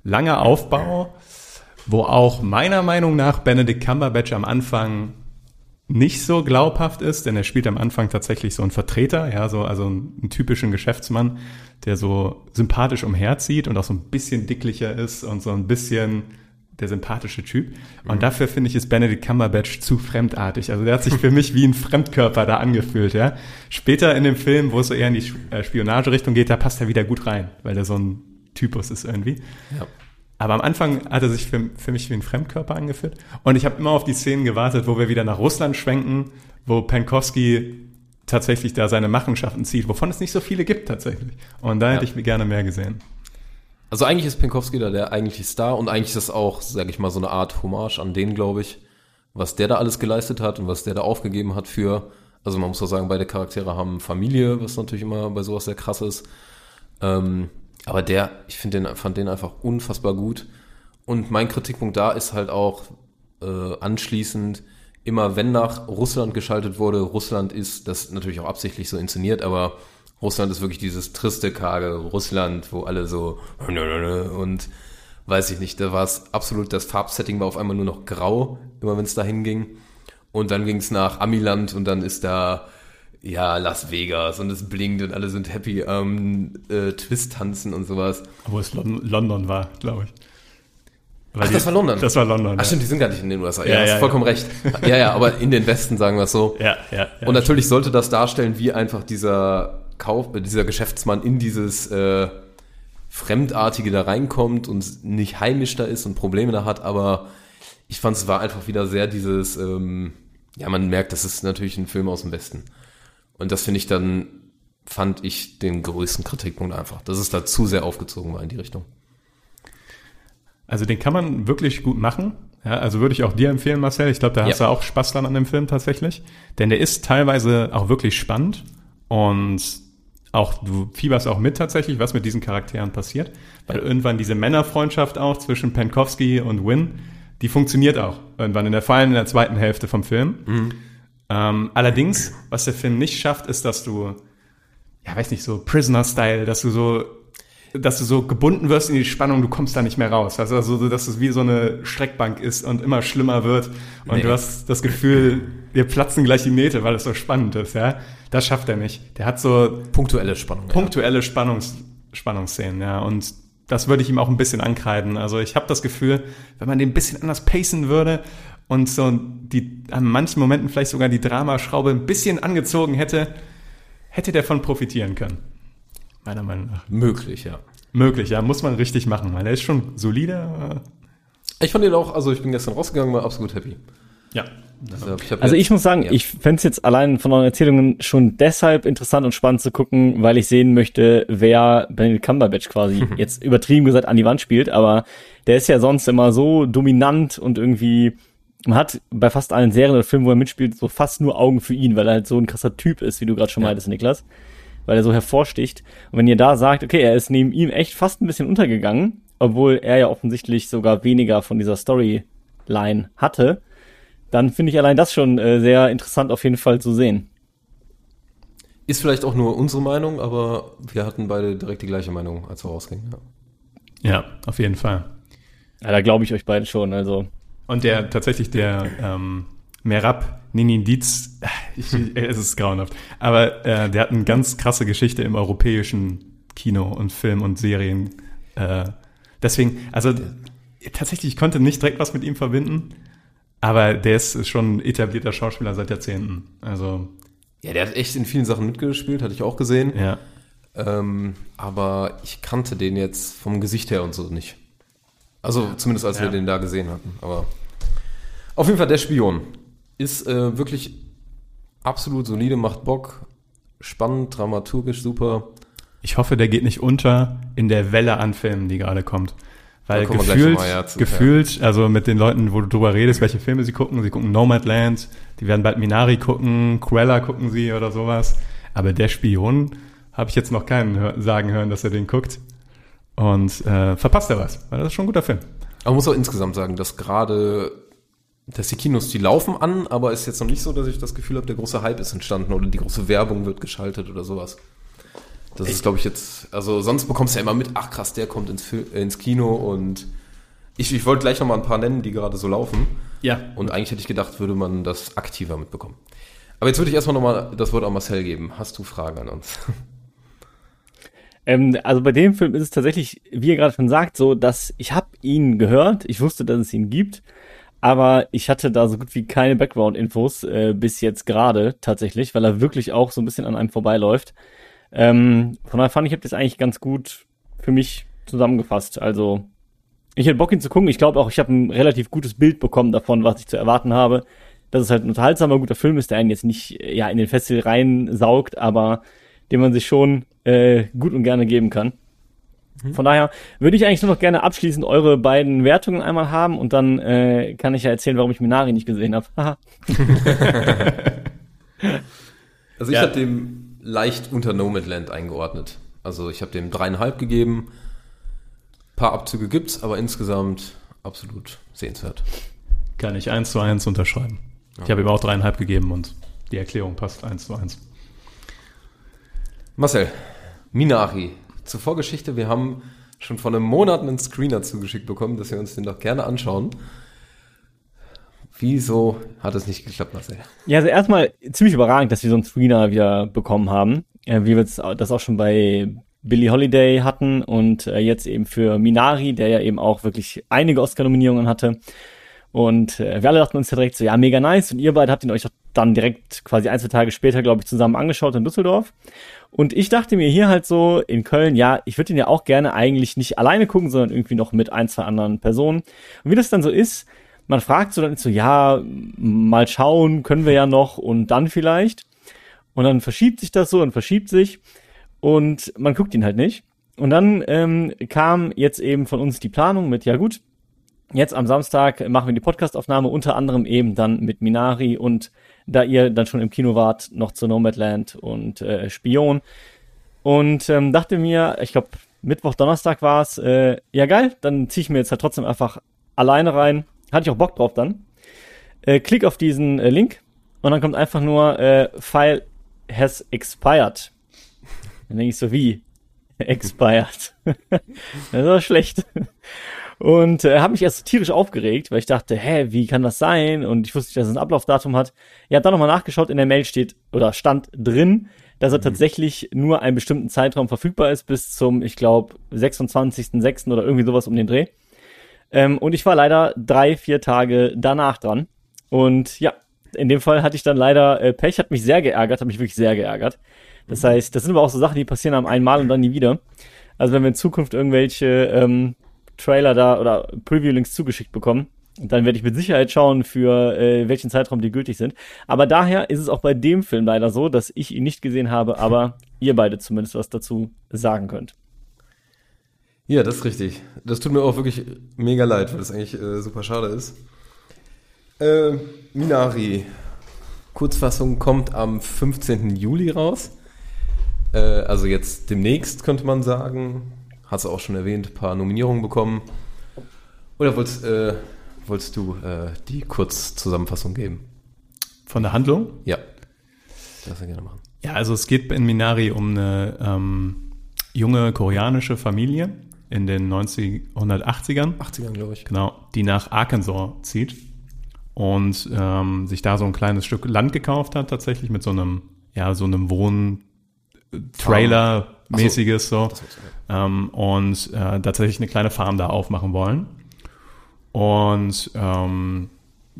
langer Aufbau wo auch meiner Meinung nach Benedict Cumberbatch am Anfang nicht so glaubhaft ist, denn er spielt am Anfang tatsächlich so einen Vertreter, ja, so, also einen, typischen Geschäftsmann, der so sympathisch umherzieht und auch so ein bisschen dicklicher ist und so ein bisschen der sympathische Typ. Und mhm. dafür finde ich, ist Benedict Cumberbatch zu fremdartig. Also der hat sich für mich wie ein Fremdkörper da angefühlt, ja. Später in dem Film, wo es so eher in die äh, Spionagerichtung geht, da passt er wieder gut rein, weil der so ein Typus ist irgendwie. Ja. Aber am Anfang hat er sich für, für mich wie ein Fremdkörper angefühlt. Und ich habe immer auf die Szenen gewartet, wo wir wieder nach Russland schwenken, wo Pankowski tatsächlich da seine Machenschaften zieht, wovon es nicht so viele gibt tatsächlich. Und da ja. hätte ich mir gerne mehr gesehen. Also eigentlich ist Pankowski da der eigentliche Star und eigentlich ist das auch, sage ich mal, so eine Art Hommage an den, glaube ich, was der da alles geleistet hat und was der da aufgegeben hat für, also man muss auch sagen, beide Charaktere haben Familie, was natürlich immer bei sowas sehr krass ist. Ähm, aber der, ich finde den, fand den einfach unfassbar gut. Und mein Kritikpunkt da ist halt auch äh, anschließend, immer wenn nach Russland geschaltet wurde, Russland ist, das natürlich auch absichtlich so inszeniert, aber Russland ist wirklich dieses triste, karge Russland, wo alle so und weiß ich nicht, da war es absolut, das Farbsetting war auf einmal nur noch grau, immer wenn es dahin ging. Und dann ging es nach Amiland und dann ist da ja, Las Vegas und es blinkt und alle sind happy am ähm, äh, Twist tanzen und sowas. Wo es Lon London war, glaube ich. Weil Ach, die, das war London. Das war London. Ach ja. stimmt, die sind gar nicht in den USA. Ja, ja hast ja, vollkommen ja. recht. Ja, ja, aber in den Westen sagen wir es so. Ja, ja. ja und natürlich stimmt. sollte das darstellen, wie einfach dieser Kauf, äh, dieser Geschäftsmann in dieses äh, Fremdartige da reinkommt und nicht heimisch da ist und Probleme da hat, aber ich fand es war einfach wieder sehr dieses, ähm, ja, man merkt, das ist natürlich ein Film aus dem Westen. Und das finde ich dann, fand ich den größten Kritikpunkt einfach, dass es da zu sehr aufgezogen war in die Richtung. Also den kann man wirklich gut machen. Ja, also würde ich auch dir empfehlen, Marcel. Ich glaube, da hast ja. du auch Spaß dran an dem Film tatsächlich. Denn der ist teilweise auch wirklich spannend und auch du fieberst auch mit tatsächlich, was mit diesen Charakteren passiert. Weil irgendwann diese Männerfreundschaft auch zwischen Pankowski und Win, die funktioniert auch. Irgendwann in der, vor allem in der zweiten Hälfte vom Film. Mhm. Ähm, allerdings, was der Film nicht schafft, ist, dass du, ja, weiß nicht, so Prisoner-Style, dass du so, dass du so gebunden wirst in die Spannung, du kommst da nicht mehr raus. Also, also dass es wie so eine Streckbank ist und immer schlimmer wird und nee. du hast das Gefühl, wir platzen gleich die Nähte, weil es so spannend ist, ja. Das schafft er nicht. Der hat so punktuelle Spannung. Punktuelle ja. Spannungs Spannungsszenen, ja. Und das würde ich ihm auch ein bisschen ankreiden. Also ich habe das Gefühl, wenn man den ein bisschen anders pacen würde und so die an manchen Momenten vielleicht sogar die Dramaschraube ein bisschen angezogen hätte, hätte der von profitieren können. Meiner Meinung nach. Möglich, ja. Möglich, ja, muss man richtig machen, weil er ist schon solide. Ich fand ihn auch, also ich bin gestern rausgegangen, war absolut happy. Ja. Also ich, also ich muss sagen, ja. ich fände es jetzt allein von euren Erzählungen schon deshalb interessant und spannend zu gucken, weil ich sehen möchte, wer Benedict Cumberbatch quasi jetzt übertrieben gesagt an die Wand spielt, aber der ist ja sonst immer so dominant und irgendwie man hat bei fast allen Serien oder Filmen, wo er mitspielt, so fast nur Augen für ihn, weil er halt so ein krasser Typ ist, wie du gerade schon ja. meintest, Niklas. Weil er so hervorsticht. Und wenn ihr da sagt, okay, er ist neben ihm echt fast ein bisschen untergegangen, obwohl er ja offensichtlich sogar weniger von dieser Storyline hatte, dann finde ich allein das schon äh, sehr interessant auf jeden Fall zu sehen. Ist vielleicht auch nur unsere Meinung, aber wir hatten beide direkt die gleiche Meinung, als wir rausgingen. Ja, ja auf jeden Fall. Ja, da glaube ich euch beide schon. Also. Und der tatsächlich der ähm, Merab Ninindiz, ich, es ist grauenhaft, aber äh, der hat eine ganz krasse Geschichte im europäischen Kino und Film und Serien. Äh, deswegen, also tatsächlich, ich konnte nicht direkt was mit ihm verbinden, aber der ist schon ein etablierter Schauspieler seit Jahrzehnten. Also ja, der hat echt in vielen Sachen mitgespielt, hatte ich auch gesehen. Ja. Ähm, aber ich kannte den jetzt vom Gesicht her und so nicht. Also zumindest als ja. wir den da gesehen hatten. Aber auf jeden Fall der Spion ist äh, wirklich absolut solide, macht Bock, spannend, dramaturgisch super. Ich hoffe, der geht nicht unter in der Welle an Filmen, die gerade kommt. Weil gefühlt, zu, gefühlt, ja. also mit den Leuten, wo du drüber redest, welche Filme sie gucken, sie gucken Nomadland, die werden bald Minari gucken, Cruella gucken sie oder sowas. Aber der Spion habe ich jetzt noch keinen sagen hören, dass er den guckt. Und äh, verpasst er was, weil das ist schon ein guter Film. Aber man muss auch insgesamt sagen, dass gerade dass die Kinos, die laufen an, aber es ist jetzt noch nicht so, dass ich das Gefühl habe, der große Hype ist entstanden oder die große Werbung wird geschaltet oder sowas. Das Echt? ist, glaube ich, jetzt, also sonst bekommst du ja immer mit, ach krass, der kommt ins, ins Kino und ich, ich wollte gleich noch mal ein paar nennen, die gerade so laufen. Ja. Und eigentlich hätte ich gedacht, würde man das aktiver mitbekommen. Aber jetzt würde ich erstmal noch mal das Wort an Marcel geben. Hast du Fragen an uns? Ähm, also bei dem Film ist es tatsächlich, wie ihr gerade schon sagt, so, dass ich habe ihn gehört, ich wusste, dass es ihn gibt, aber ich hatte da so gut wie keine Background-Infos äh, bis jetzt gerade tatsächlich, weil er wirklich auch so ein bisschen an einem vorbeiläuft. Ähm, von daher fand ich, habe das eigentlich ganz gut für mich zusammengefasst. Also ich hätte Bock ihn zu gucken. Ich glaube auch, ich habe ein relativ gutes Bild bekommen davon, was ich zu erwarten habe. Dass es halt ein unterhaltsamer, guter Film ist, der einen jetzt nicht ja in den Festival reinsaugt, aber den man sich schon äh, gut und gerne geben kann. Mhm. Von daher würde ich eigentlich nur noch gerne abschließend eure beiden Wertungen einmal haben und dann äh, kann ich ja erzählen, warum ich Minari nicht gesehen habe. also ich ja. habe dem leicht unter Nomadland eingeordnet. Also ich habe dem dreieinhalb gegeben. Ein paar Abzüge gibt's, aber insgesamt absolut sehenswert. Kann ich eins zu eins unterschreiben. Ja. Ich habe ihm auch dreieinhalb gegeben und die Erklärung passt eins zu eins. Marcel, Minari, zur Vorgeschichte, wir haben schon vor einem Monat einen Screener zugeschickt bekommen, dass wir uns den doch gerne anschauen. Wieso hat es nicht geklappt, Marcel? Ja, also erstmal ziemlich überragend, dass wir so einen Screener wieder bekommen haben. Äh, wie wir das auch schon bei Billie Holiday hatten und äh, jetzt eben für Minari, der ja eben auch wirklich einige Oscar-Nominierungen hatte. Und äh, wir alle dachten uns ja direkt so, ja, mega nice. Und ihr beide habt ihn euch dann direkt quasi ein, zwei Tage später, glaube ich, zusammen angeschaut in Düsseldorf. Und ich dachte mir hier halt so in Köln, ja, ich würde ihn ja auch gerne eigentlich nicht alleine gucken, sondern irgendwie noch mit ein, zwei anderen Personen. Und wie das dann so ist, man fragt so dann so, ja, mal schauen, können wir ja noch und dann vielleicht. Und dann verschiebt sich das so und verschiebt sich und man guckt ihn halt nicht. Und dann ähm, kam jetzt eben von uns die Planung mit, ja gut, jetzt am Samstag machen wir die Podcastaufnahme, unter anderem eben dann mit Minari und da ihr dann schon im Kino wart, noch zu Nomadland und äh, Spion. Und ähm, dachte mir, ich glaube, Mittwoch, Donnerstag war es, äh, ja geil, dann ziehe ich mir jetzt halt trotzdem einfach alleine rein. Hatte ich auch Bock drauf dann. Äh, klick auf diesen äh, Link und dann kommt einfach nur äh, File has expired. Dann denke ich so, wie? expired. das war schlecht. Und äh, habe mich erst tierisch aufgeregt, weil ich dachte, hä, wie kann das sein? Und ich wusste nicht, dass es ein Ablaufdatum hat. Ich habe dann nochmal nachgeschaut, in der Mail steht oder stand drin, dass er mhm. tatsächlich nur einen bestimmten Zeitraum verfügbar ist, bis zum, ich glaube, 26.06. oder irgendwie sowas um den Dreh. Ähm, und ich war leider drei, vier Tage danach dran. Und ja, in dem Fall hatte ich dann leider äh, Pech, hat mich sehr geärgert, hat mich wirklich sehr geärgert. Das mhm. heißt, das sind aber auch so Sachen, die passieren am einmal und dann nie wieder. Also wenn wir in Zukunft irgendwelche ähm, Trailer da oder Preview-Links zugeschickt bekommen. Und dann werde ich mit Sicherheit schauen, für äh, welchen Zeitraum die gültig sind. Aber daher ist es auch bei dem Film leider so, dass ich ihn nicht gesehen habe, aber ihr beide zumindest was dazu sagen könnt. Ja, das ist richtig. Das tut mir auch wirklich mega leid, weil das eigentlich äh, super schade ist. Äh, Minari. Kurzfassung kommt am 15. Juli raus. Äh, also jetzt demnächst könnte man sagen hat es auch schon erwähnt, ein paar Nominierungen bekommen. Oder wolltest, äh, wolltest du äh, die Kurzzusammenfassung geben? Von der Handlung? Ja. Das gerne machen. Ja, also es geht in Minari um eine ähm, junge koreanische Familie in den 1980ern. 80ern, glaube ich. Genau, die nach Arkansas zieht und ähm, sich da so ein kleines Stück Land gekauft hat, tatsächlich mit so einem, ja, so einem Wohn-Trailer-mäßiges so. Ähm, und äh, tatsächlich eine kleine Farm da aufmachen wollen. Und ähm,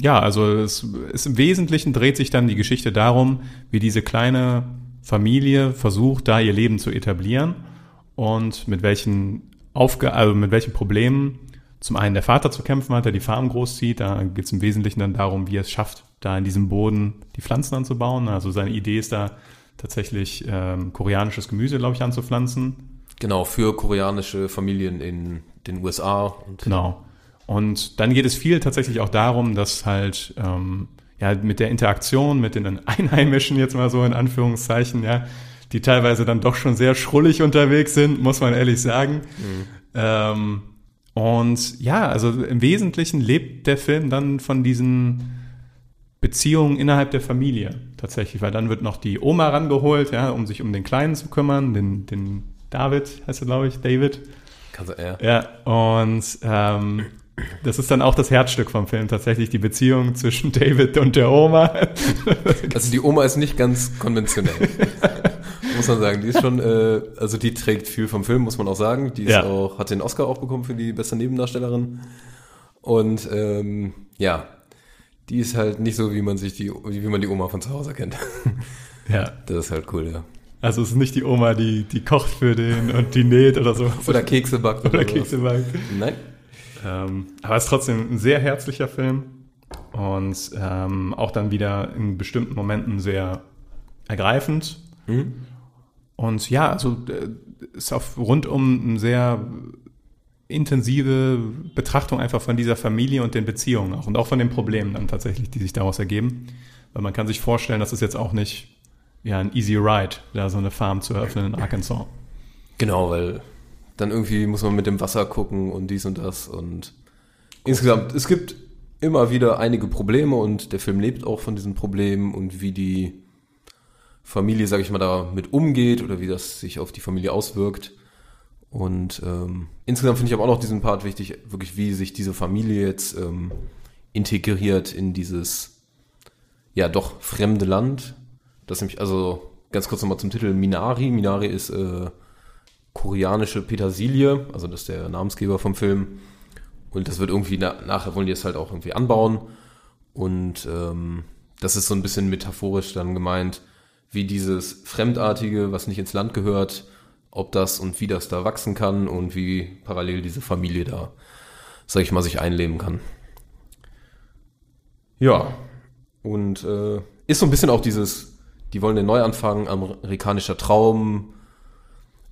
ja, also es, es im Wesentlichen dreht sich dann die Geschichte darum, wie diese kleine Familie versucht, da ihr Leben zu etablieren und mit welchen Aufgaben, also mit welchen Problemen zum einen der Vater zu kämpfen hat, der die Farm großzieht. Da geht es im Wesentlichen dann darum, wie er es schafft, da in diesem Boden die Pflanzen anzubauen. Also seine Idee ist da tatsächlich ähm, koreanisches Gemüse, glaube ich, anzupflanzen. Genau, für koreanische Familien in den USA. Und genau. Und dann geht es viel tatsächlich auch darum, dass halt ähm, ja mit der Interaktion mit den Einheimischen jetzt mal so in Anführungszeichen, ja, die teilweise dann doch schon sehr schrullig unterwegs sind, muss man ehrlich sagen. Mhm. Ähm, und ja, also im Wesentlichen lebt der Film dann von diesen Beziehungen innerhalb der Familie tatsächlich, weil dann wird noch die Oma rangeholt, ja, um sich um den Kleinen zu kümmern, den, den David heißt er, glaube ich, David. Kannst du, ja. Ja, und ähm, das ist dann auch das Herzstück vom Film, tatsächlich die Beziehung zwischen David und der Oma. Also die Oma ist nicht ganz konventionell. muss man sagen. Die ist schon, äh, also die trägt viel vom Film, muss man auch sagen. Die ist Ja. auch, hat den Oscar auch bekommen für die beste Nebendarstellerin. Und ähm, ja, die ist halt nicht so, wie man sich die, wie man die Oma von zu Hause kennt. ja, Das ist halt cool, ja. also es ist nicht die Oma, die, die kocht für den und die näht oder so. Oder Kekse backt. oder sowas. Kekse backt. Nein. Ähm, aber es ist trotzdem ein sehr herzlicher Film und ähm, auch dann wieder in bestimmten Momenten sehr ergreifend. Mhm. Und ja, also äh, ist auf rundum eine sehr intensive Betrachtung einfach von dieser Familie und den Beziehungen auch und auch von den Problemen dann tatsächlich, die sich daraus ergeben. Weil man kann sich vorstellen, das ist jetzt auch nicht ja ein easy ride, da so eine Farm zu eröffnen in Arkansas. Genau, weil dann irgendwie muss man mit dem Wasser gucken und dies und das und insgesamt, es gibt immer wieder einige Probleme und der Film lebt auch von diesen Problemen und wie die Familie, sage ich mal, damit umgeht oder wie das sich auf die Familie auswirkt. Und ähm, insgesamt finde ich aber auch noch diesen Part wichtig, wirklich wie sich diese Familie jetzt ähm, integriert in dieses ja doch fremde Land. Das nämlich, also ganz kurz nochmal zum Titel Minari. Minari ist äh, koreanische Petersilie, also das ist der Namensgeber vom Film. Und das wird irgendwie, na, nachher wollen die es halt auch irgendwie anbauen. Und ähm, das ist so ein bisschen metaphorisch dann gemeint, wie dieses Fremdartige, was nicht ins Land gehört, ob das und wie das da wachsen kann und wie parallel diese Familie da, sag ich mal, sich einleben kann. Ja, und äh, ist so ein bisschen auch dieses, die wollen den Neuanfang, amerikanischer Traum,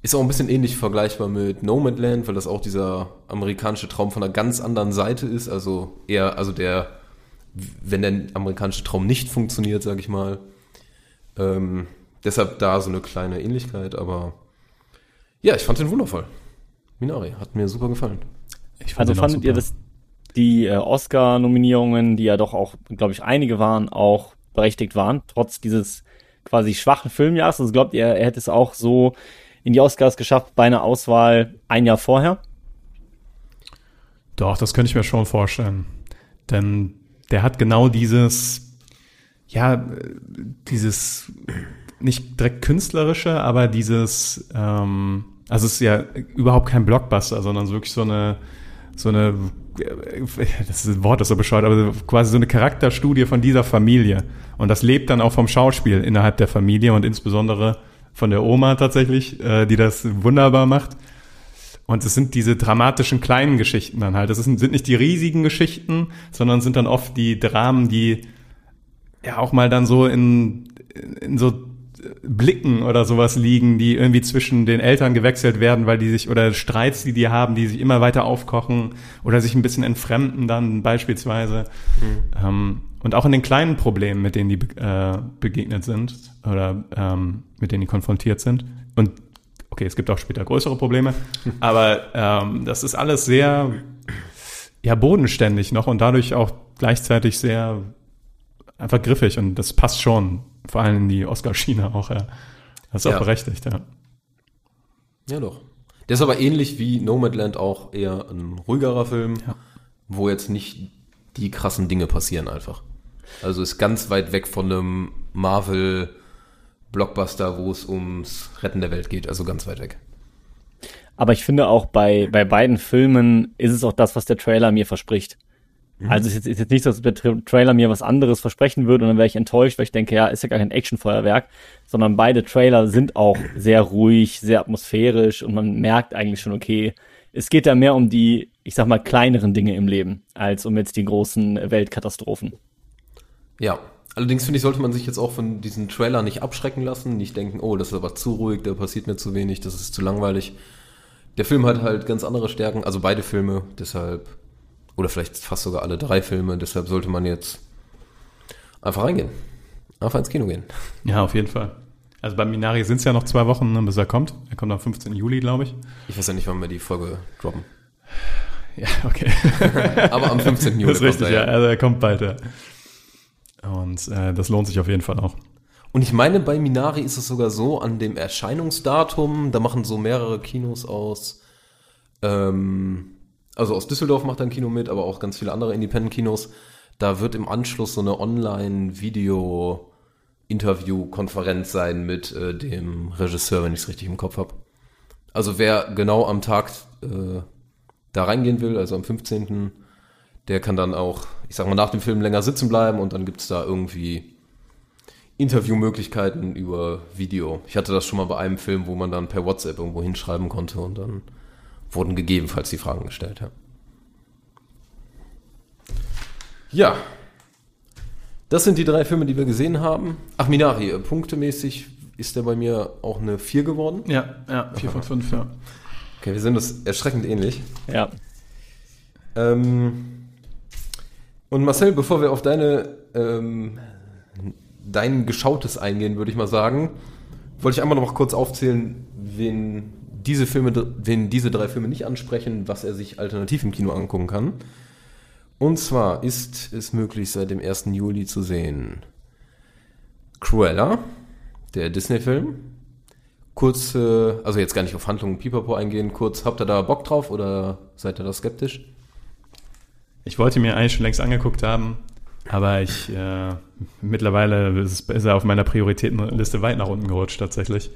ist auch ein bisschen ähnlich vergleichbar mit Nomadland, weil das auch dieser amerikanische Traum von einer ganz anderen Seite ist. Also eher, also der, wenn der amerikanische Traum nicht funktioniert, sage ich mal. Ähm, deshalb da so eine kleine Ähnlichkeit, aber ja, ich fand den wundervoll. Minari hat mir super gefallen. Ich Also fandet ihr, dass die äh, Oscar-Nominierungen, die ja doch auch, glaube ich, einige waren, auch berechtigt waren, trotz dieses quasi schwachen Filmjahres? Also glaubt ihr, er hätte es auch so in die Oscars geschafft bei einer Auswahl ein Jahr vorher? Doch, das könnte ich mir schon vorstellen. Denn der hat genau dieses, ja, äh, dieses nicht direkt künstlerische, aber dieses, ähm, also es ist ja überhaupt kein Blockbuster, sondern so wirklich so eine, so eine, das ist ein Wort, das so bescheuert, aber quasi so eine Charakterstudie von dieser Familie. Und das lebt dann auch vom Schauspiel innerhalb der Familie und insbesondere von der Oma tatsächlich, äh, die das wunderbar macht. Und es sind diese dramatischen kleinen Geschichten dann halt. Das ist, sind nicht die riesigen Geschichten, sondern sind dann oft die Dramen, die ja auch mal dann so in, in so Blicken oder sowas liegen, die irgendwie zwischen den Eltern gewechselt werden, weil die sich, oder Streits, die die haben, die sich immer weiter aufkochen oder sich ein bisschen entfremden dann beispielsweise. Ähm, und auch in den kleinen Problemen, mit denen die äh, begegnet sind oder ähm, mit denen die konfrontiert sind. Und okay, es gibt auch später größere Probleme, aber ähm, das ist alles sehr, ja bodenständig noch und dadurch auch gleichzeitig sehr einfach griffig und das passt schon, vor allem in die Oscar-Schiene auch, ja. Das ist Ja. auch berechtigt, ja. Ja, doch. Der ist aber ähnlich wie Nomadland auch eher ein ruhigerer Film, Ja. wo jetzt nicht die krassen Dinge passieren einfach. Also ist ganz weit weg von einem Marvel-Blockbuster, wo es ums Retten der Welt geht. Also ganz weit weg. Aber ich finde auch bei, bei beiden Filmen ist es auch das, was der Trailer mir verspricht. Also es ist jetzt, ist jetzt nicht so, dass der Tra Trailer mir was anderes versprechen würde und dann wäre ich enttäuscht, weil ich denke, ja, ist ja gar kein Actionfeuerwerk, sondern beide Trailer sind auch sehr ruhig, sehr atmosphärisch und man merkt eigentlich schon, okay, es geht da mehr um die, ich sag mal, kleineren Dinge im Leben, als um jetzt die großen Weltkatastrophen. Ja. Allerdings finde ich, sollte man sich jetzt auch von diesen Trailer nicht abschrecken lassen, nicht denken, oh, das ist aber zu ruhig, da passiert mir zu wenig, das ist zu langweilig. Der Film hat halt ganz andere Stärken, also beide Filme, deshalb, oder vielleicht fast sogar alle drei Filme, deshalb sollte man jetzt einfach reingehen. Einfach ins Kino gehen. Ja, auf jeden Fall. Also bei Minari sind es ja noch zwei Wochen, ne, bis er kommt. Er kommt am 15. Juli, glaube ich. Ich weiß ja nicht, wann wir die Folge droppen. Ja, okay. Aber am 15. Juli das ist richtig, kommt er, ja. Also er kommt bald, ja. Und äh, das lohnt sich auf jeden Fall auch. Und ich meine, bei Minari ist es sogar so, an dem Erscheinungsdatum, da machen so mehrere Kinos aus, ähm, also aus Düsseldorf macht ein Kino mit, aber auch ganz viele andere Independent-Kinos. Da wird im Anschluss so eine Online-Video-Interview-Konferenz sein mit äh, dem Regisseur, wenn ich es richtig im Kopf habe. Also wer genau am Tag äh, da reingehen will, also am 15., der kann dann auch, ich sag mal, nach dem Film länger sitzen bleiben und dann gibt's da irgendwie Interviewmöglichkeiten über Video. Ich hatte das schon mal bei einem Film, wo man dann per WhatsApp irgendwo hinschreiben konnte und dann wurden gegebenenfalls die Fragen gestellt. Ja, ja. das sind die drei Filme, die wir gesehen haben. Ach, Minari, äh, punktemäßig ist der bei mir auch eine 4 geworden. Ja, ja, 4 von 5, ja. Okay, wir sind uns erschreckend ähnlich. Ja. Ähm, und Marcel, bevor wir auf deine ähm, dein Geschautes eingehen, würde ich mal sagen, wollte ich einmal noch mal kurz aufzählen, wen diese Filme, wen diese drei Filme nicht ansprechen, was er sich alternativ im Kino angucken kann. Und zwar ist es möglich, seit dem 1. Juli zu sehen Cruella, der Disney-Film. Kurz, also jetzt gar nicht auf Handlungen Pipapo eingehen, kurz, habt ihr da Bock drauf oder seid ihr da skeptisch? Ich wollte mir eigentlich schon längst angeguckt haben, aber ich äh, mittlerweile ist, ist er auf meiner Prioritätenliste weit nach unten gerutscht tatsächlich.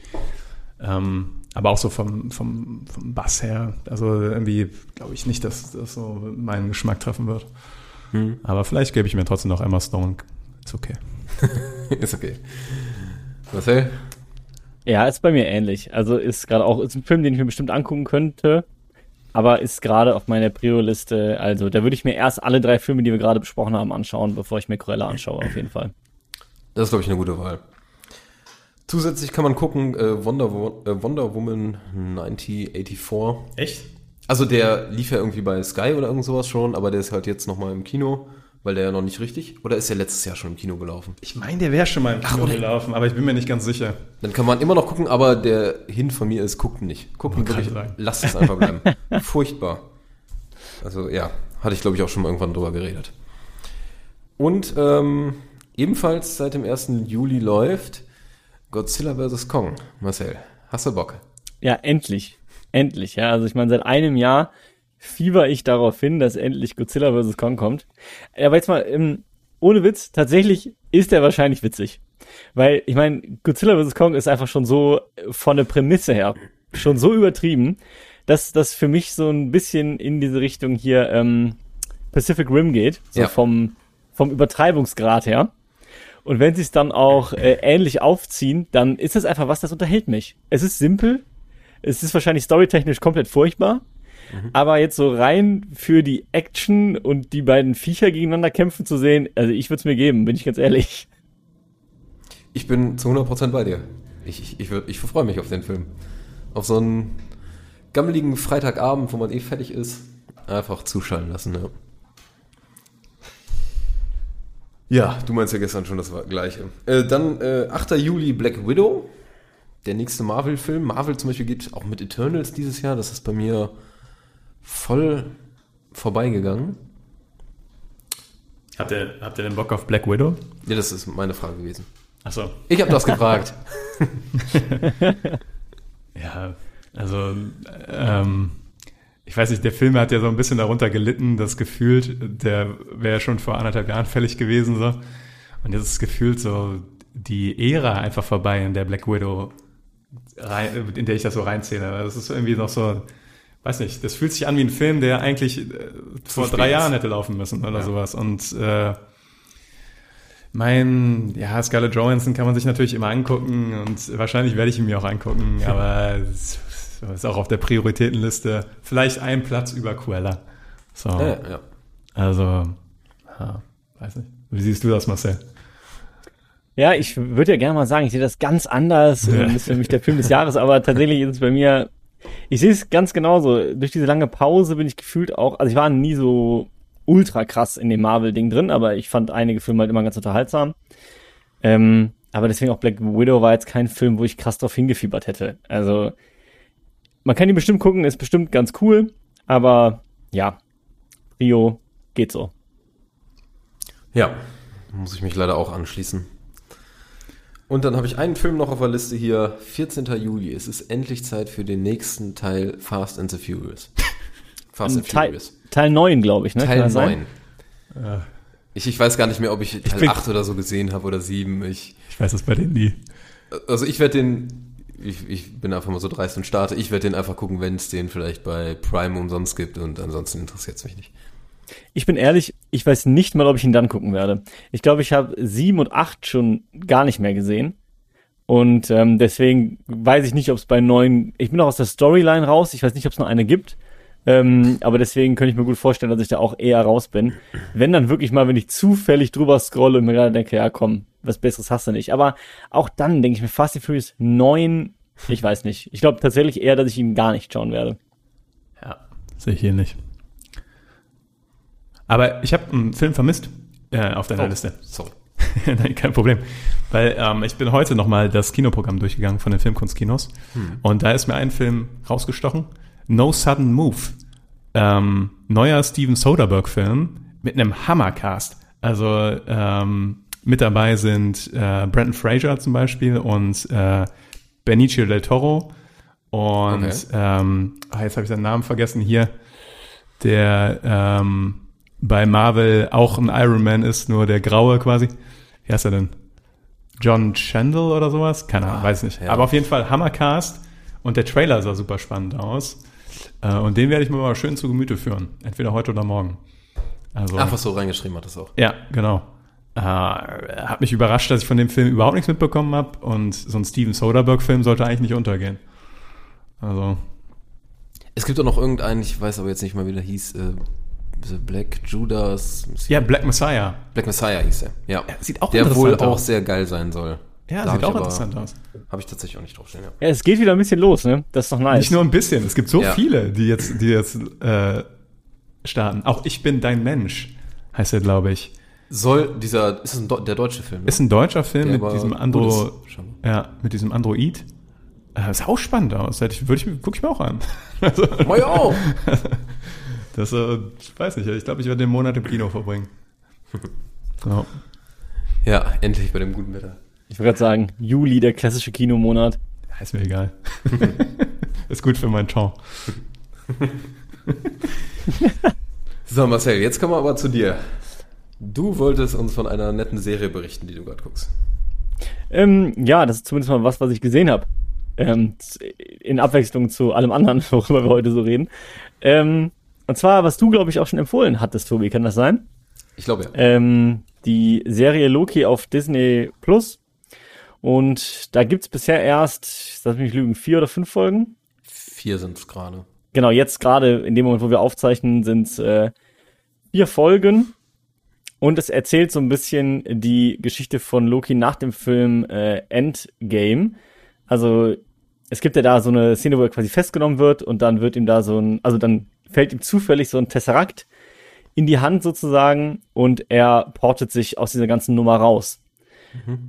Ähm, aber auch so vom, vom, vom Bass her. Also irgendwie glaube ich nicht, dass das so meinen Geschmack treffen wird. Aber vielleicht gebe ich mir trotzdem noch Emma Stone. Ist okay. ist okay. Marcel? Ja, ist bei mir ähnlich. Also ist gerade auch, ist ein Film, den ich mir bestimmt angucken könnte, aber ist gerade auf meiner Prio-Liste. Also da würde ich mir erst alle drei Filme, die wir gerade besprochen haben, anschauen, bevor ich mir Cruella anschaue, auf jeden Fall. Das ist, glaube ich, eine gute Wahl. Zusätzlich kann man gucken, äh, Wonder, Wo äh, Wonder Woman 1984. Echt? Also der lief ja irgendwie bei Sky oder irgend sowas schon, aber der ist halt jetzt nochmal im Kino, weil der ja noch nicht richtig, oder ist der letztes Jahr schon im Kino gelaufen? Ich meine, der wäre schon mal im Kino oder- gelaufen, aber ich bin mir nicht ganz sicher. Dann kann man immer noch gucken, aber der Hint von mir ist, guckt nicht. Guckt Wollte wirklich, lasst es einfach bleiben. Furchtbar. Also ja, hatte ich glaube ich auch schon mal irgendwann drüber geredet. Und ähm, ebenfalls seit dem 1. Juli läuft Godzilla vs. Kong. Marcel, hast du Bock? Ja, endlich. Endlich, ja. Also ich meine, seit einem Jahr fieber ich darauf hin, dass endlich Godzilla vs. Kong kommt. Aber jetzt mal, ähm, ohne Witz, tatsächlich ist er wahrscheinlich witzig. Weil, ich meine, Godzilla vs. Kong ist einfach schon so äh, von der Prämisse her schon so übertrieben, dass das für mich so ein bisschen in diese Richtung hier ähm, Pacific Rim geht, so Ja. vom, vom Übertreibungsgrad her. Und wenn sie es dann auch äh, ähnlich aufziehen, dann ist es einfach was, das unterhält mich. Es ist simpel, es ist wahrscheinlich storytechnisch komplett furchtbar, aber jetzt so rein für die Action und die beiden Viecher gegeneinander kämpfen zu sehen, also ich würde es mir geben, bin ich ganz ehrlich. Ich bin zu 100% bei dir. Ich, ich, ich, ich freue mich auf den Film. Auf so einen gammeligen Freitagabend, wo man eh fertig ist, einfach zuschalten lassen. Ja, ja du meinst ja gestern schon das gleiche. Äh, dann äh, 8. Juli Black Widow, der nächste Marvel-Film. Marvel zum Beispiel geht auch mit Eternals dieses Jahr. Das ist bei mir voll vorbeigegangen. Habt ihr, habt ihr den Bock auf Black Widow? Ja, das ist meine Frage gewesen. Achso. Ich habe das gefragt. Ja, also ähm, ich weiß nicht, der Film hat ja so ein bisschen darunter gelitten, das gefühlt, der wäre schon vor anderthalb Jahren fällig gewesen so. Und jetzt ist gefühlt so die Ära einfach vorbei, in der Black Widow, rein, in der ich das so reinzähle. Das ist irgendwie noch so, weiß nicht, das fühlt sich an wie ein Film, der eigentlich äh, vor drei ist. Jahren hätte laufen müssen oder Ja. sowas. Und äh, mein, ja, Scarlett Johansson kann man sich natürlich immer angucken und wahrscheinlich werde ich ihn mir auch angucken, aber es ist auch auf der Prioritätenliste vielleicht ein Platz über Cruella. So, ja, ja. also, ja, weiß nicht. Wie siehst du das, Marcel? Ja, ich würde ja gerne mal sagen, ich sehe das ganz anders. Das ist für mich der Film des Jahres, aber tatsächlich ist es bei mir, ich sehe es ganz genauso. Durch diese lange Pause bin ich gefühlt auch, also ich war nie so ultra krass in dem Marvel-Ding drin, aber ich fand einige Filme halt immer ganz unterhaltsam. Ähm, aber deswegen auch Black Widow war jetzt kein Film, wo ich krass drauf hingefiebert hätte. Also, man kann ihn bestimmt gucken, ist bestimmt ganz cool, aber ja, Rio geht so. Ja, muss ich mich leider auch anschließen. Und dann habe ich einen Film noch auf der Liste hier, 14. Juli. Es ist endlich Zeit für den nächsten Teil Fast and the Furious. Fast and Teil, Furious. Teil 9, glaube ich, ne? Teil das sein? 9. Ich, ich weiß gar nicht mehr, ob ich Teil bin- 8 oder so gesehen habe oder 7. Ich, Ich weiß das bei denen nie. also ich werde den, ich, ich bin einfach mal so dreist und starte, ich werde den einfach gucken, wenn es den vielleicht bei Prime umsonst gibt und ansonsten interessiert es mich nicht. Ich bin ehrlich, ich weiß nicht mal, ob ich ihn dann gucken werde. Ich glaube, ich habe sieben und acht schon gar nicht mehr gesehen. Und ähm, deswegen weiß ich nicht, ob es bei neun. Ich bin noch aus der Storyline raus. Ich weiß nicht, ob es noch eine gibt. Ähm, aber deswegen könnte ich mir gut vorstellen, dass ich da auch eher raus bin. Wenn dann wirklich mal, wenn ich zufällig drüber scrolle und mir gerade denke, ja komm, was Besseres hast du nicht. Aber auch dann denke ich mir, Fast and Furious 9, ich weiß nicht. Ich glaube tatsächlich eher, dass ich ihn gar nicht schauen werde. Ja, sehe ich hier nicht. Aber ich habe einen Film vermisst äh, auf deiner Liste. Sorry. Nein, kein Problem. Weil ähm, ich bin heute nochmal das Kinoprogramm durchgegangen von den Filmkunstkinos. Und da ist mir ein Film rausgestochen. No Sudden Move. Ähm, neuer Steven Soderbergh-Film mit einem Hammercast. Also ähm, mit dabei sind äh, Brandon Fraser zum Beispiel und äh, Benicio del Toro. Und Okay. ähm, ah, jetzt habe ich seinen Namen vergessen hier, der ähm, bei Marvel auch ein Iron Man ist, nur der graue quasi. Wie heißt er denn? John Chandler oder sowas? Keine Ahnung, weiß nicht. ja. Aber auf jeden Fall Hammercast und der Trailer sah super spannend aus. Äh, und den werde ich mir mal schön zu Gemüte führen. Entweder heute oder morgen. Also, Ach, was so reingeschrieben hat das auch. ja, genau. Äh, hat mich überrascht, dass ich von dem Film überhaupt nichts mitbekommen habe. Und so ein Steven Soderbergh-Film sollte eigentlich nicht untergehen. Also, Es gibt auch noch irgendeinen, ich weiß aber jetzt nicht mal, wie der hieß, äh, The Black Judas. ja, Black Messiah. Black Messiah hieß er. Ja. Ja, sieht auch der wohl auch sehr geil sein soll. Ja, Da sieht auch aber- interessant aus. Habe ich tatsächlich auch nicht draufstehen, ja. Ja, es geht wieder ein bisschen los, ne? Das ist doch nice. Nicht nur ein bisschen, es gibt so Ja. viele, die jetzt, die jetzt äh, starten. Auch Ich bin dein Mensch, heißt er, glaube ich. Soll dieser, ist es ein der deutsche Film? ne? Ist ein deutscher Film Der mit diesem Andro, ja, mit diesem Android. Äh, sah auch spannend aus. Ich, würde ich, guck ich mir auch an. Also, auch! das, äh, ich weiß nicht, ich glaube, ich werde den Monat im Kino verbringen. Ja. Ja, endlich bei dem guten Wetter. Ich wollte gerade sagen, Juli, der klassische Kinomonat. Ja, Ist mir egal. ist gut für meinen Ton. So, Marcel, jetzt kommen wir aber zu dir. Du wolltest uns von einer netten Serie berichten, die du gerade guckst. Ähm, ja, das ist zumindest mal was, was ich gesehen habe. Ähm, in Abwechslung zu allem anderen, worüber wir heute so reden. Ähm, und zwar, was du, glaube ich, auch schon empfohlen hattest, Tobi, kann das sein? Ich glaube ja. Ähm, die Serie Loki auf Disney Plus. Und da gibt's bisher erst, lass mich nicht lügen, vier oder fünf Folgen. Vier sind es gerade. Genau, jetzt gerade in dem Moment, wo wir aufzeichnen, sind äh, vier Folgen. Und es erzählt so ein bisschen die Geschichte von Loki nach dem Film äh, Endgame. Also es gibt ja da so eine Szene, wo er quasi festgenommen wird und dann wird ihm da so ein, also dann fällt ihm zufällig so ein Tesseract in die Hand sozusagen und er portet sich aus dieser ganzen Nummer raus.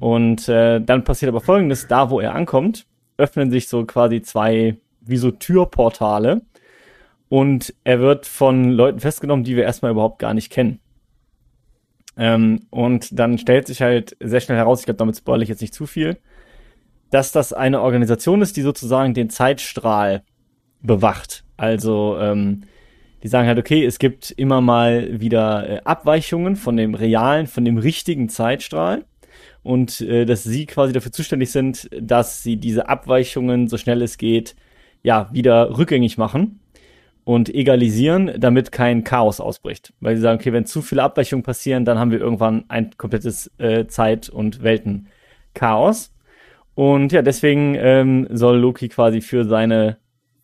Und äh, dann passiert aber folgendes, da wo er ankommt, öffnen sich so quasi zwei, wie so Türportale. Und er wird von Leuten festgenommen, die wir erstmal überhaupt gar nicht kennen. Ähm, und dann stellt sich halt sehr schnell heraus, ich glaube, damit spoilere ich jetzt nicht zu viel, dass das eine Organisation ist, die sozusagen den Zeitstrahl bewacht. Also ähm, die sagen halt, okay, es gibt immer mal wieder äh, Abweichungen von dem realen, von dem richtigen Zeitstrahl und äh, dass sie quasi dafür zuständig sind, dass sie diese Abweichungen so schnell es geht, ja, wieder rückgängig machen und egalisieren, damit kein Chaos ausbricht. Weil sie sagen, okay, wenn zu viele Abweichungen passieren, dann haben wir irgendwann ein komplettes äh, Zeit- und Weltenchaos. Und ja, deswegen ähm, soll Loki quasi für seine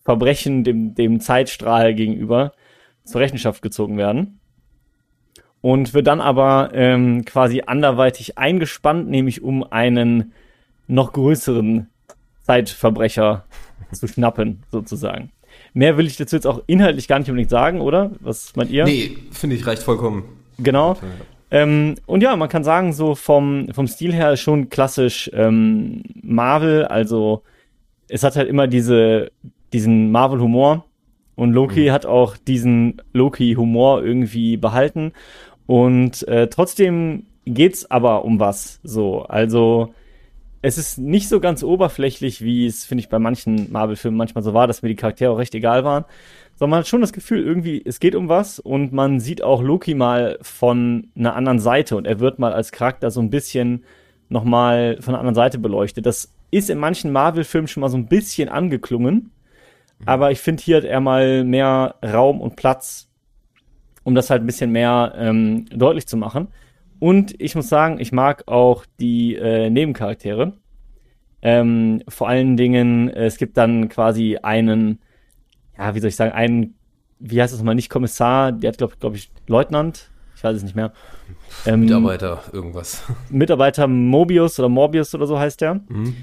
Verbrechen dem, dem Zeitstrahl gegenüber zur Rechenschaft gezogen werden. Und wird dann aber ähm, quasi anderweitig eingespannt, nämlich um einen noch größeren Zeitverbrecher zu schnappen, sozusagen. Mehr will ich dazu jetzt auch inhaltlich gar nicht unbedingt sagen, oder? Was meint ihr? Nee, finde ich, reicht vollkommen. Genau. Ähm, und ja, man kann sagen, so vom, vom Stil her schon klassisch ähm, Marvel, also es hat halt immer diese, diesen Marvel-Humor und Loki mhm. hat auch diesen Loki-Humor irgendwie behalten und äh, trotzdem geht's aber um was so. Also es ist nicht so ganz oberflächlich, wie es, finde ich, bei manchen Marvel-Filmen manchmal so war, dass mir die Charaktere auch recht egal waren. Sondern man hat schon das Gefühl, irgendwie, es geht um was und man sieht auch Loki mal von einer anderen Seite und er wird mal als Charakter so ein bisschen nochmal von einer anderen Seite beleuchtet. Das ist in manchen Marvel-Filmen schon mal so ein bisschen angeklungen. Aber ich finde, hier hat er mal mehr Raum und Platz, um das halt ein bisschen mehr ähm, deutlich zu machen. Und ich muss sagen, ich mag auch die äh, Nebencharaktere. Ähm, vor allen Dingen, es gibt dann quasi einen, ja, wie soll ich sagen, einen, wie heißt das nochmal, nicht Kommissar, der hat, glaube glaub ich, Leutnant, ich weiß es nicht mehr. Ähm, Mitarbeiter, irgendwas. Mitarbeiter Mobius oder Morbius oder so heißt der. Mhm.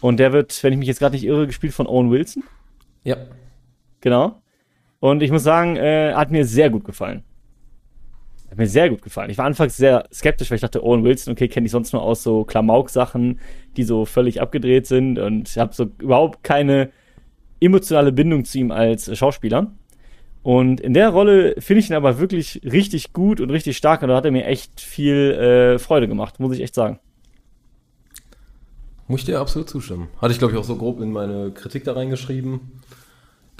Und der wird, wenn ich mich jetzt gerade nicht irre, gespielt von Owen Wilson. Ja. Genau. Und ich muss sagen, äh, hat mir sehr gut gefallen. Hat mir sehr gut gefallen. Ich war anfangs sehr skeptisch, weil ich dachte, Owen Wilson, okay, kenne ich sonst nur aus so Klamauk-Sachen, die so völlig abgedreht sind und habe so überhaupt keine emotionale Bindung zu ihm als Schauspieler. Und in der Rolle finde ich ihn aber wirklich richtig gut und richtig stark und da hat er mir echt viel äh, Freude gemacht, muss ich echt sagen. Muss ich dir absolut zustimmen. Hatte ich, glaube ich, auch so grob in meine Kritik da reingeschrieben,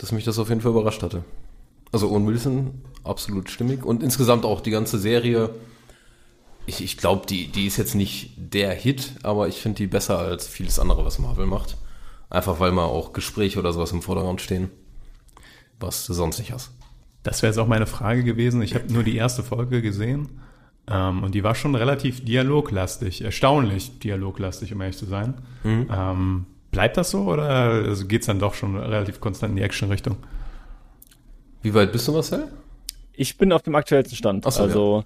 dass mich das auf jeden Fall überrascht hatte. Also Owen Wilson, absolut stimmig. Und insgesamt auch die ganze Serie. Ich, ich glaube, die, die ist jetzt nicht der Hit, aber ich finde die besser als vieles andere, was Marvel macht. Einfach weil mal auch Gespräche oder sowas im Vordergrund stehen, was du sonst nicht hast. Das wäre jetzt auch meine Frage gewesen. Ich habe nur die erste Folge gesehen ähm, und die war schon relativ dialoglastig, erstaunlich dialoglastig, um ehrlich zu sein. Mhm. Ähm, bleibt das so oder also geht es dann doch schon relativ konstant in die Action-Richtung? Wie weit bist du, Marcel? Ich bin auf dem aktuellsten Stand. Ach so, also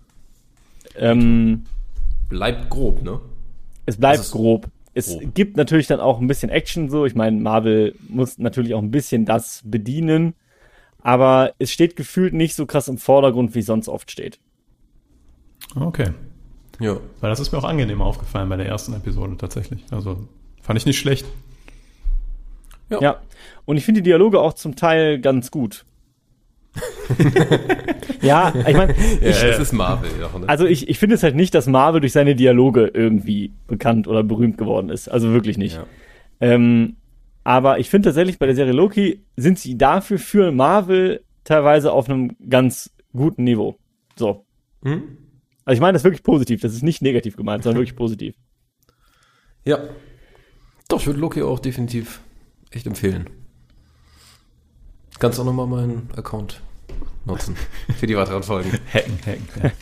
ja. ähm, bleibt grob, ne? Es bleibt also grob. Es grob. gibt natürlich dann auch ein bisschen Action so. Ich meine, Marvel muss natürlich auch ein bisschen das bedienen, aber es steht gefühlt nicht so krass im Vordergrund, wie es sonst oft steht. Okay. Ja. Weil das ist mir auch angenehm aufgefallen bei der ersten Episode tatsächlich. Also fand ich nicht schlecht. Ja. ja. Und ich finde die Dialoge auch zum Teil ganz gut. ja, ich meine, ja, es ist Marvel. Auch, ne? Also ich, ich finde es halt nicht, dass Marvel durch seine Dialoge irgendwie bekannt oder berühmt geworden ist. Also wirklich nicht. Ja. Ähm, aber ich finde tatsächlich bei der Serie Loki sind sie dafür für Marvel teilweise auf einem ganz guten Niveau. So. Hm? Also ich meine das wirklich positiv. Das ist nicht negativ gemeint, sondern wirklich positiv. Ja. Doch, ich würde Loki auch definitiv echt empfehlen. Kannst auch nochmal meinen Account nutzen für die weiteren Folgen. hacken, hacken.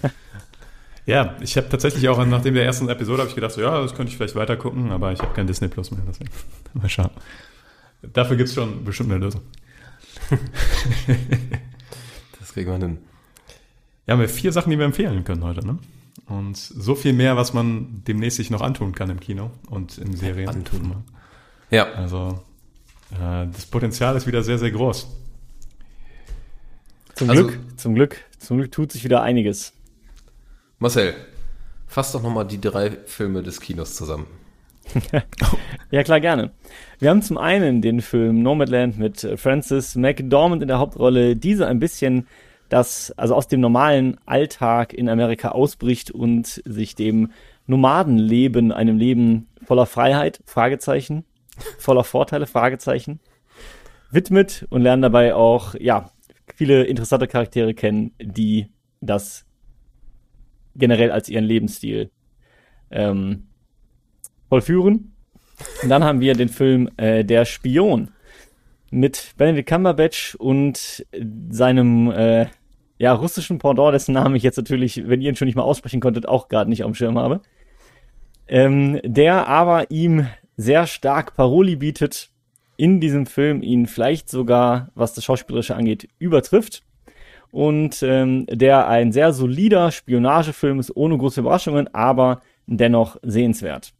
Ja, ja ich habe tatsächlich auch nachdem der ersten Episode habe ich gedacht, so, ja, das könnte ich vielleicht weiter gucken, aber ich habe kein Disney Plus mehr. Deswegen. Mal schauen. Dafür gibt es schon bestimmt eine Lösung. das kriegen wir hin. Ja, haben wir vier Sachen, die wir empfehlen können heute, ne? Und so viel mehr, was man demnächst sich noch antun kann im Kino und in Serien. Antun. Ja. Also das Potenzial ist wieder sehr, sehr groß. Zum also, Glück, zum Glück, zum Glück tut sich wieder einiges. Marcel, fass doch nochmal die drei Filme des Kinos zusammen. ja, klar, gerne. Wir haben zum einen den Film Nomadland mit äh, Francis McDormand in der Hauptrolle. Diese ein bisschen das, also aus dem normalen Alltag in Amerika ausbricht und sich dem Nomadenleben, einem Leben voller Freiheit, Fragezeichen, voller Vorteile, Fragezeichen, widmet und lernen dabei auch, ja, viele interessante Charaktere kennen, die das generell als ihren Lebensstil ähm, vollführen. Und dann haben wir den Film äh, Der Spion mit Benedict Cumberbatch und seinem äh, ja, russischen Pendant, dessen Namen ich jetzt natürlich, wenn ihr ihn schon nicht mal aussprechen konntet, auch gerade nicht auf dem Schirm habe. Ähm, der aber ihm sehr stark Paroli bietet, in diesem Film ihn vielleicht sogar, was das Schauspielerische angeht, übertrifft. Und ähm, der ein sehr solider Spionagefilm ist, ohne große Überraschungen, aber dennoch sehenswert.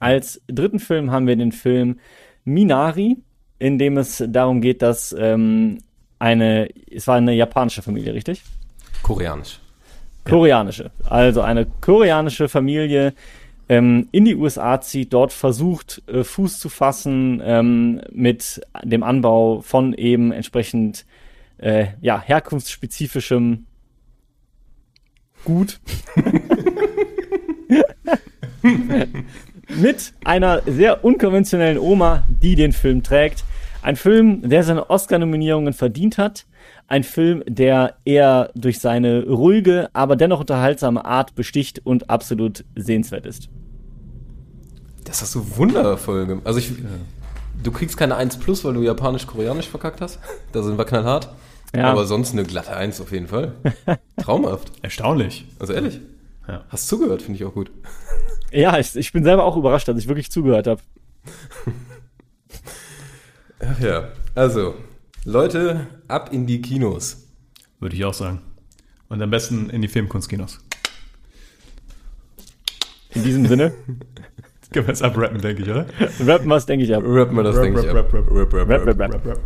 Als dritten Film haben wir den Film Minari, in dem es darum geht, dass ähm, eine, es war eine japanische Familie, richtig? Koreanisch. Koreanische. Also eine koreanische Familie ähm, in die USA zieht, dort versucht, äh, Fuß zu fassen ähm, mit dem Anbau von eben entsprechend äh, ja, herkunftsspezifischem Gut. mit einer sehr unkonventionellen Oma, die den Film trägt. Ein Film, der seine Oscar-Nominierungen verdient hat. Ein Film, der eher durch seine ruhige, aber dennoch unterhaltsame Art besticht und absolut sehenswert ist. Das hast du wundervoll gemacht. Also ich, du kriegst keine 1 plus, weil du japanisch-koreanisch verkackt hast. Da sind wir knallhart. Ja. Aber sonst eine glatte 1 auf jeden Fall. Traumhaft. Erstaunlich. Also ehrlich. Ja. Hast zugehört, finde ich auch gut. Ja, ich, ich bin selber auch überrascht, dass ich wirklich zugehört habe. Ach ja, also, Leute, ab in die Kinos. Würde ich auch sagen. Und am besten in die Filmkunstkinos. In diesem Sinne. Können wir jetzt abrappen, denke ich, oder? Rappen wir es, denke ich, ab. Rappen wir das, denke ich, ab. Rap, rap, rap, rap, rap, rap, rap, rap.